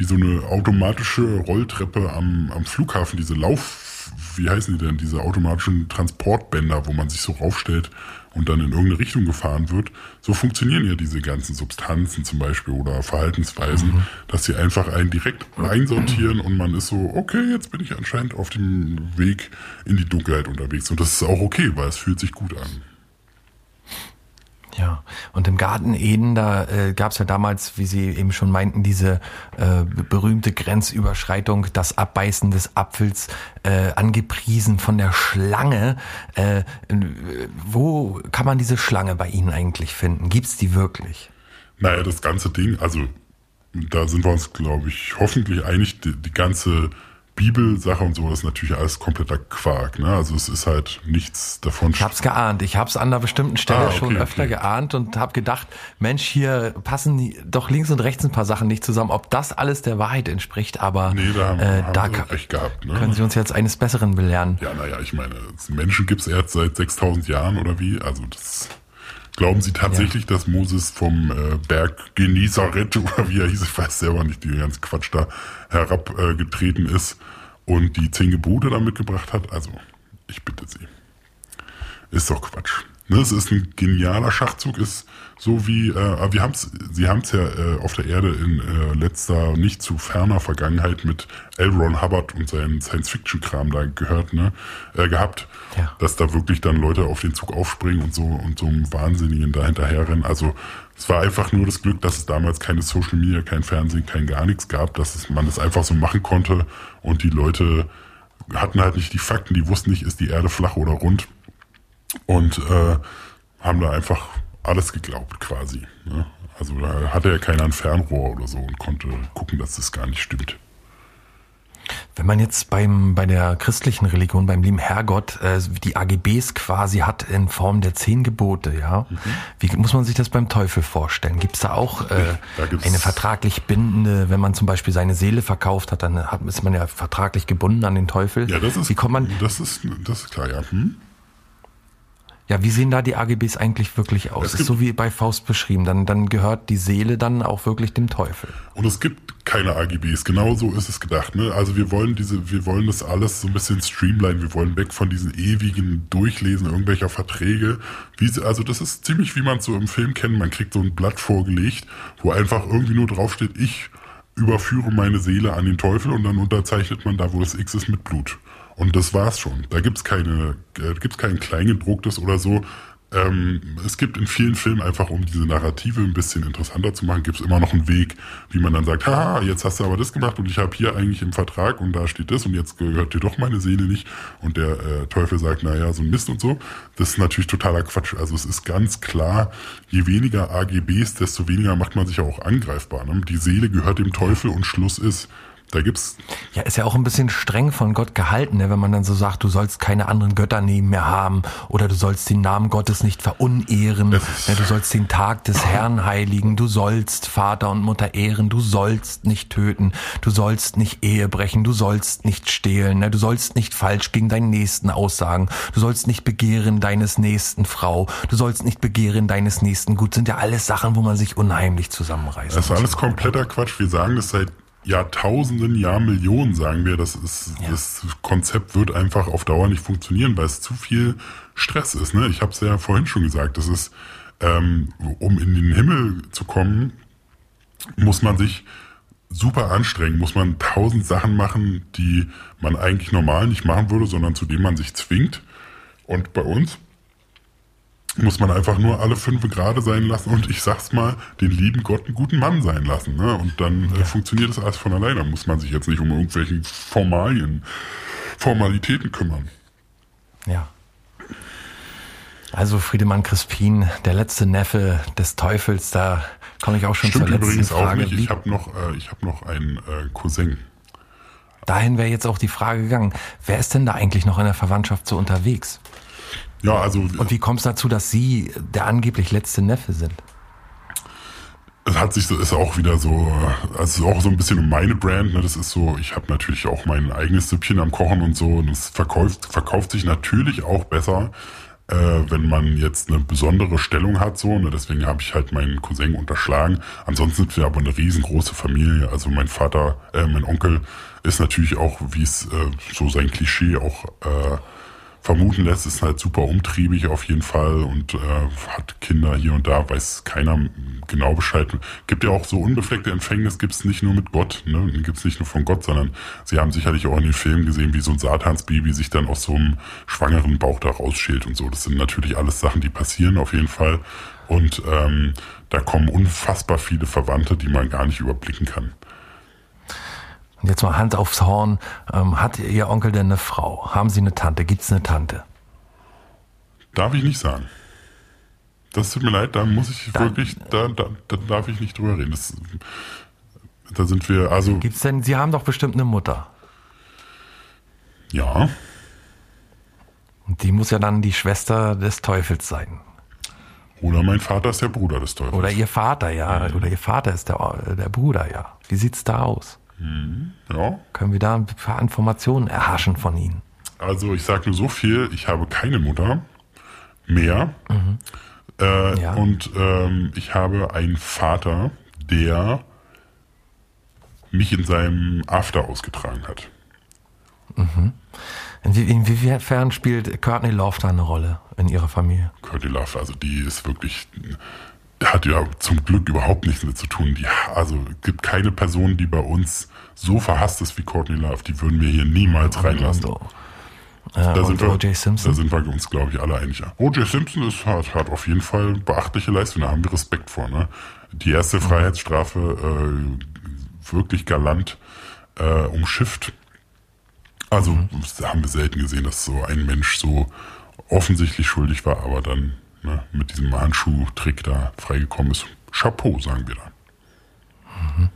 wie so eine automatische Rolltreppe am, am Flughafen, diese Lauf, wie heißen die denn, diese automatischen Transportbänder, wo man sich so raufstellt und dann in irgendeine Richtung gefahren wird. So funktionieren ja diese ganzen Substanzen zum Beispiel oder Verhaltensweisen, mhm. dass sie einfach einen direkt einsortieren und man ist so, okay, jetzt bin ich anscheinend auf dem Weg in die Dunkelheit unterwegs. Und das ist auch okay, weil es fühlt sich gut an. Ja, und im Garten Eden, da äh, gab es ja damals, wie Sie eben schon meinten, diese äh, berühmte Grenzüberschreitung, das Abbeißen des Apfels, äh, angepriesen von der Schlange. Äh, wo kann man diese Schlange bei Ihnen eigentlich finden? Gibt's die wirklich? Naja, das ganze Ding, also da sind wir uns, glaube ich, hoffentlich einig, die, die ganze Bibelsache und so ist natürlich alles kompletter Quark. Ne? Also es ist halt nichts davon. Ich hab's geahnt. Ich hab's an einer bestimmten Stelle ah, okay, schon öfter okay. geahnt und habe gedacht, Mensch, hier passen doch links und rechts ein paar Sachen nicht zusammen, ob das alles der Wahrheit entspricht. Aber nee, da, haben, äh, haben da recht gehabt, ne? können Sie uns jetzt eines Besseren belehren. Ja, naja, ich meine, Menschen gibt's erst seit 6000 Jahren oder wie? Also das Glauben Sie tatsächlich, ja. dass Moses vom äh, Berg Genezareth oder wie er hieß, ich weiß selber nicht, die ganze Quatsch da herabgetreten äh, ist und die zehn Gebote da mitgebracht hat? Also, ich bitte Sie. Ist doch Quatsch. Ne, es ist ein genialer Schachzug, ist so wie, äh, wir haben's, sie haben es ja äh, auf der Erde in äh, letzter, nicht zu ferner Vergangenheit mit L. Ron Hubbard und seinem Science-Fiction-Kram da gehört, ne, äh, gehabt, ja. dass da wirklich dann Leute auf den Zug aufspringen und so und so einem Wahnsinnigen da hinterherrennen. Also es war einfach nur das Glück, dass es damals keine Social Media, kein Fernsehen, kein gar nichts gab, dass es, man das einfach so machen konnte und die Leute hatten halt nicht die Fakten, die wussten nicht, ist die Erde flach oder rund und äh, haben da einfach alles geglaubt quasi. Ne? Also da hatte ja keiner ein Fernrohr oder so und konnte gucken, dass das gar nicht stimmt. Wenn man jetzt beim, bei der christlichen Religion, beim lieben Herrgott, äh, die AGBs quasi hat in Form der zehn Gebote, ja, mhm. wie muss man sich das beim Teufel vorstellen? Gibt es da auch äh, da eine vertraglich bindende, wenn man zum Beispiel seine Seele verkauft hat, dann hat, ist man ja vertraglich gebunden an den Teufel. Ja, das ist, wie kommt man, das ist, das ist klar, ja. Hm? Ja, wie sehen da die AGBs eigentlich wirklich aus? Ist so wie bei Faust beschrieben. Dann, dann gehört die Seele dann auch wirklich dem Teufel. Und es gibt keine AGBs. Genau so ist es gedacht. Ne? Also wir wollen diese, wir wollen das alles so ein bisschen streamline. Wir wollen weg von diesen ewigen Durchlesen irgendwelcher Verträge. Wie also das ist ziemlich wie man es so im Film kennt. Man kriegt so ein Blatt vorgelegt, wo einfach irgendwie nur draufsteht, ich überführe meine Seele an den Teufel und dann unterzeichnet man da, wo das X ist, mit Blut. Und das war's schon. Da gibt's keine, äh, gibt's kein Kleingedrucktes oder so. Ähm, es gibt in vielen Filmen einfach, um diese Narrative ein bisschen interessanter zu machen, gibt's immer noch einen Weg, wie man dann sagt, haha, jetzt hast du aber das gemacht und ich habe hier eigentlich im Vertrag und da steht das und jetzt gehört dir doch meine Seele nicht und der äh, Teufel sagt, naja, so ein Mist und so. Das ist natürlich totaler Quatsch. Also es ist ganz klar, je weniger AGBs, desto weniger macht man sich auch angreifbar. Ne? Die Seele gehört dem Teufel und Schluss ist. Da gibt's. Ja, ist ja auch ein bisschen streng von Gott gehalten, ne? wenn man dann so sagt, du sollst keine anderen Götter neben mir haben oder du sollst den Namen Gottes nicht verunehren, ne? du sollst den Tag des Herrn heiligen, du sollst Vater und Mutter ehren, du sollst nicht töten, du sollst nicht Ehe brechen, du sollst nicht stehlen, ne? du sollst nicht falsch gegen deinen Nächsten aussagen, du sollst nicht begehren deines Nächsten Frau, du sollst nicht begehren deines Nächsten Gut, sind ja alles Sachen, wo man sich unheimlich zusammenreißt. Das ist alles kompletter Quatsch. Wir sagen das seit Jahrtausenden, Jahrmillionen, sagen wir, das ist, ja. das Konzept wird einfach auf Dauer nicht funktionieren, weil es zu viel Stress ist. Ne? Ich habe es ja vorhin schon gesagt, das ist, ähm, um in den Himmel zu kommen, muss man sich super anstrengen, muss man tausend Sachen machen, die man eigentlich normal nicht machen würde, sondern zu denen man sich zwingt. Und bei uns muss man einfach nur alle fünf gerade sein lassen und ich sag's mal, den lieben Gott einen guten Mann sein lassen. Ne? Und dann äh, ja. äh, funktioniert das alles von alleine. Da muss man sich jetzt nicht um irgendwelche Formalien, Formalitäten kümmern. Ja. Also Friedemann Crispin, der letzte Neffe des Teufels, da komme ich auch schon Stimmt zur letzten übrigens Frage. Auch nicht. Ich habe noch, äh, ich hab noch einen äh, Cousin. Dahin wäre jetzt auch die Frage gegangen, wer ist denn da eigentlich noch in der Verwandtschaft so unterwegs? Ja, also. Und wie kommt es dazu, dass Sie der angeblich letzte Neffe sind? Es hat sich, ist auch wieder so, also auch so ein bisschen um meine Brand, ne? Das ist so, ich habe natürlich auch mein eigenes Süppchen am Kochen und so und es verkauft, verkauft sich natürlich auch besser, äh, wenn man jetzt eine besondere Stellung hat, so, ne? Deswegen habe ich halt meinen Cousin unterschlagen. Ansonsten sind wir aber eine riesengroße Familie. Also mein Vater, äh, mein Onkel ist natürlich auch, wie es äh, so sein Klischee auch äh, vermuten lässt, ist halt super umtriebig auf jeden Fall und äh, hat Kinder hier und da, weiß keiner genau Bescheid. Gibt ja auch so unbefleckte Empfängnis, gibt's nicht nur mit Gott, ne? gibt's nicht nur von Gott, sondern sie haben sicherlich auch in den Filmen gesehen, wie so ein Satansbaby sich dann aus so einem schwangeren Bauch da rausschält und so. Das sind natürlich alles Sachen, die passieren auf jeden Fall. Und ähm, da kommen unfassbar viele Verwandte, die man gar nicht überblicken kann. Und jetzt mal Hand aufs Horn. Ähm, hat Ihr Onkel denn eine Frau? Haben Sie eine Tante? Gibt es eine Tante? Darf ich nicht sagen. Das tut mir leid, da muss ich Dann, wirklich, da, da, da, darf ich nicht drüber reden. Das, da sind wir, also. Gibt's denn, Sie haben doch bestimmt eine Mutter. Ja. Und die muss ja dann die Schwester des Teufels sein. Oder mein Vater ist der Bruder des Teufels. Oder Ihr Vater, ja. Mhm. Oder Ihr Vater ist der, der Bruder, ja. Wie sieht's da aus? Mhm, ja. Können wir da ein paar Informationen erhaschen von Ihnen? Also ich sage nur so viel, ich habe keine Mutter mehr. Mhm. Äh, ja. Und ähm, ich habe einen Vater, der mich in seinem After ausgetragen hat. Mhm. Inwiefern spielt Courtney Love da eine Rolle in Ihrer Familie? Courtney Love, also die ist wirklich hat ja zum Glück überhaupt nichts mit zu tun. Die, also gibt keine Person, die bei uns so verhasst ist wie Courtney Love. Die würden wir hier niemals und, reinlassen. Und, äh, da, sind wir, da sind wir uns, glaube ich, alle einig. O.J. Simpson ist, hat, hat auf jeden Fall beachtliche Leistungen, da haben wir Respekt vor. Ne? Die erste mhm. Freiheitsstrafe äh, wirklich galant äh, umschifft. Also mhm. haben wir selten gesehen, dass so ein Mensch so offensichtlich schuldig war, aber dann ne, mit diesem Handschuhtrick da freigekommen ist. Chapeau, sagen wir da. Mhm.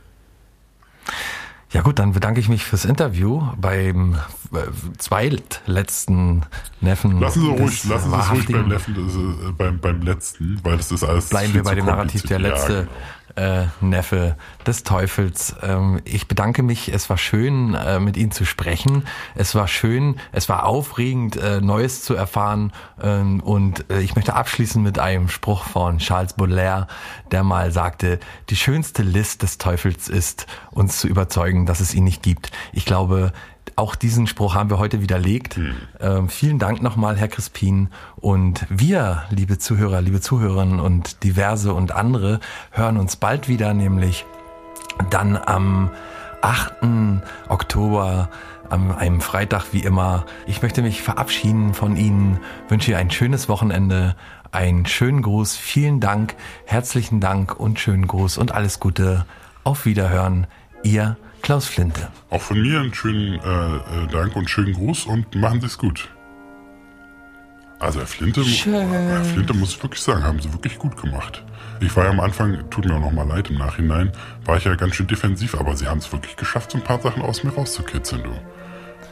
Ja gut, dann bedanke ich mich fürs Interview beim äh, zweitletzten Neffen. Lassen Sie ruhig, lassen Sie es ruhig beim, Neffen, äh, beim, beim letzten, weil das ist alles. Bleiben wir bei dem Narrativ der letzte. Ja, genau äh, Neffe des Teufels. Ähm, ich bedanke mich. Es war schön, äh, mit Ihnen zu sprechen. Es war schön, es war aufregend, äh, Neues zu erfahren. Ähm, und äh, ich möchte abschließen mit einem Spruch von Charles Baudelaire, der mal sagte, die schönste List des Teufels ist, uns zu überzeugen, dass es ihn nicht gibt. Ich glaube, auch diesen Spruch haben wir heute widerlegt. Hm. Ähm, vielen Dank nochmal, Herr Crispin. Und wir, liebe Zuhörer, liebe Zuhörerinnen und diverse und andere, hören uns bald wieder, nämlich dann am 8. Oktober, an einem Freitag wie immer. Ich möchte mich verabschieden von Ihnen, wünsche Ihnen ein schönes Wochenende, einen schönen Gruß, vielen Dank, herzlichen Dank und schönen Gruß und alles Gute. Auf Wiederhören, Ihr Klaus Flinte. Auch von mir einen schönen äh, äh, Dank und schönen Gruß und machen Sie es gut. Also Herr Flinte, Herr Flinte muss ich wirklich sagen, haben Sie wirklich gut gemacht. Ich war ja am Anfang, tut mir auch nochmal leid im Nachhinein, war ich ja ganz schön defensiv, aber Sie haben es wirklich geschafft, so ein paar Sachen aus mir rauszukitzeln, du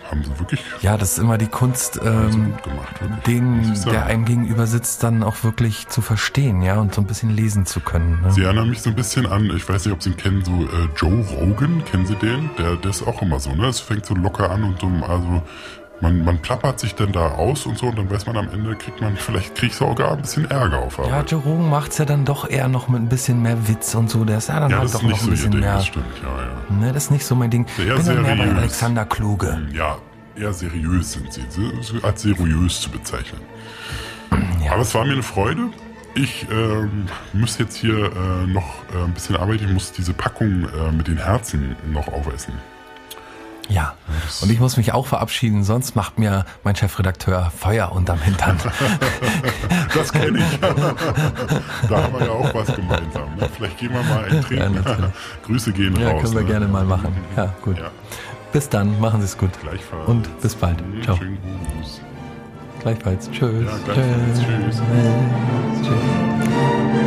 haben sie wirklich. Ja, das ist immer die Kunst, ähm, gemacht, den, der einem gegenüber sitzt, dann auch wirklich zu verstehen, ja, und so ein bisschen lesen zu können. Ne? Sie erinnern mich so ein bisschen an, ich weiß nicht, ob Sie ihn kennen, so äh, Joe Rogan, kennen Sie den? Der, der ist auch immer so, ne? Es fängt so locker an und so, also man, man plappert sich dann da aus und so und dann weiß man am Ende, kriegt man vielleicht kriegt sogar ein bisschen Ärger auf Arbeit. Ja, Jerome macht es ja dann doch eher noch mit ein bisschen mehr Witz und so. Der ist ja dann ja, halt doch noch ein bisschen Ding, mehr. Das stimmt, ja, ja. Ne, das ist nicht so mein Ding. Der ich bin mehr bei Alexander Kluge. Ja, eher seriös sind sie, als seriös zu bezeichnen. Ja. Aber es war mir eine Freude. Ich äh, muss jetzt hier äh, noch äh, ein bisschen arbeiten. Ich muss diese Packung äh, mit den Herzen noch aufessen. Ja, und ich muss mich auch verabschieden, sonst macht mir mein Chefredakteur Feuer unterm Hintern. das kenne ich. da haben wir ja auch was gemeinsam. Ne? Vielleicht gehen wir mal ein Trinken. Ja, Grüße gehen ja, raus. Ja, können wir ne? gerne mal machen. Ja, gut. Ja. Bis dann, machen Sie es gut. Gleichfalls. Und bis bald. Ciao. Schönen Gruß. Gleichfalls. Tschüss. Ja, gleichfalls. Tschüss. Tschüss. Tschüss.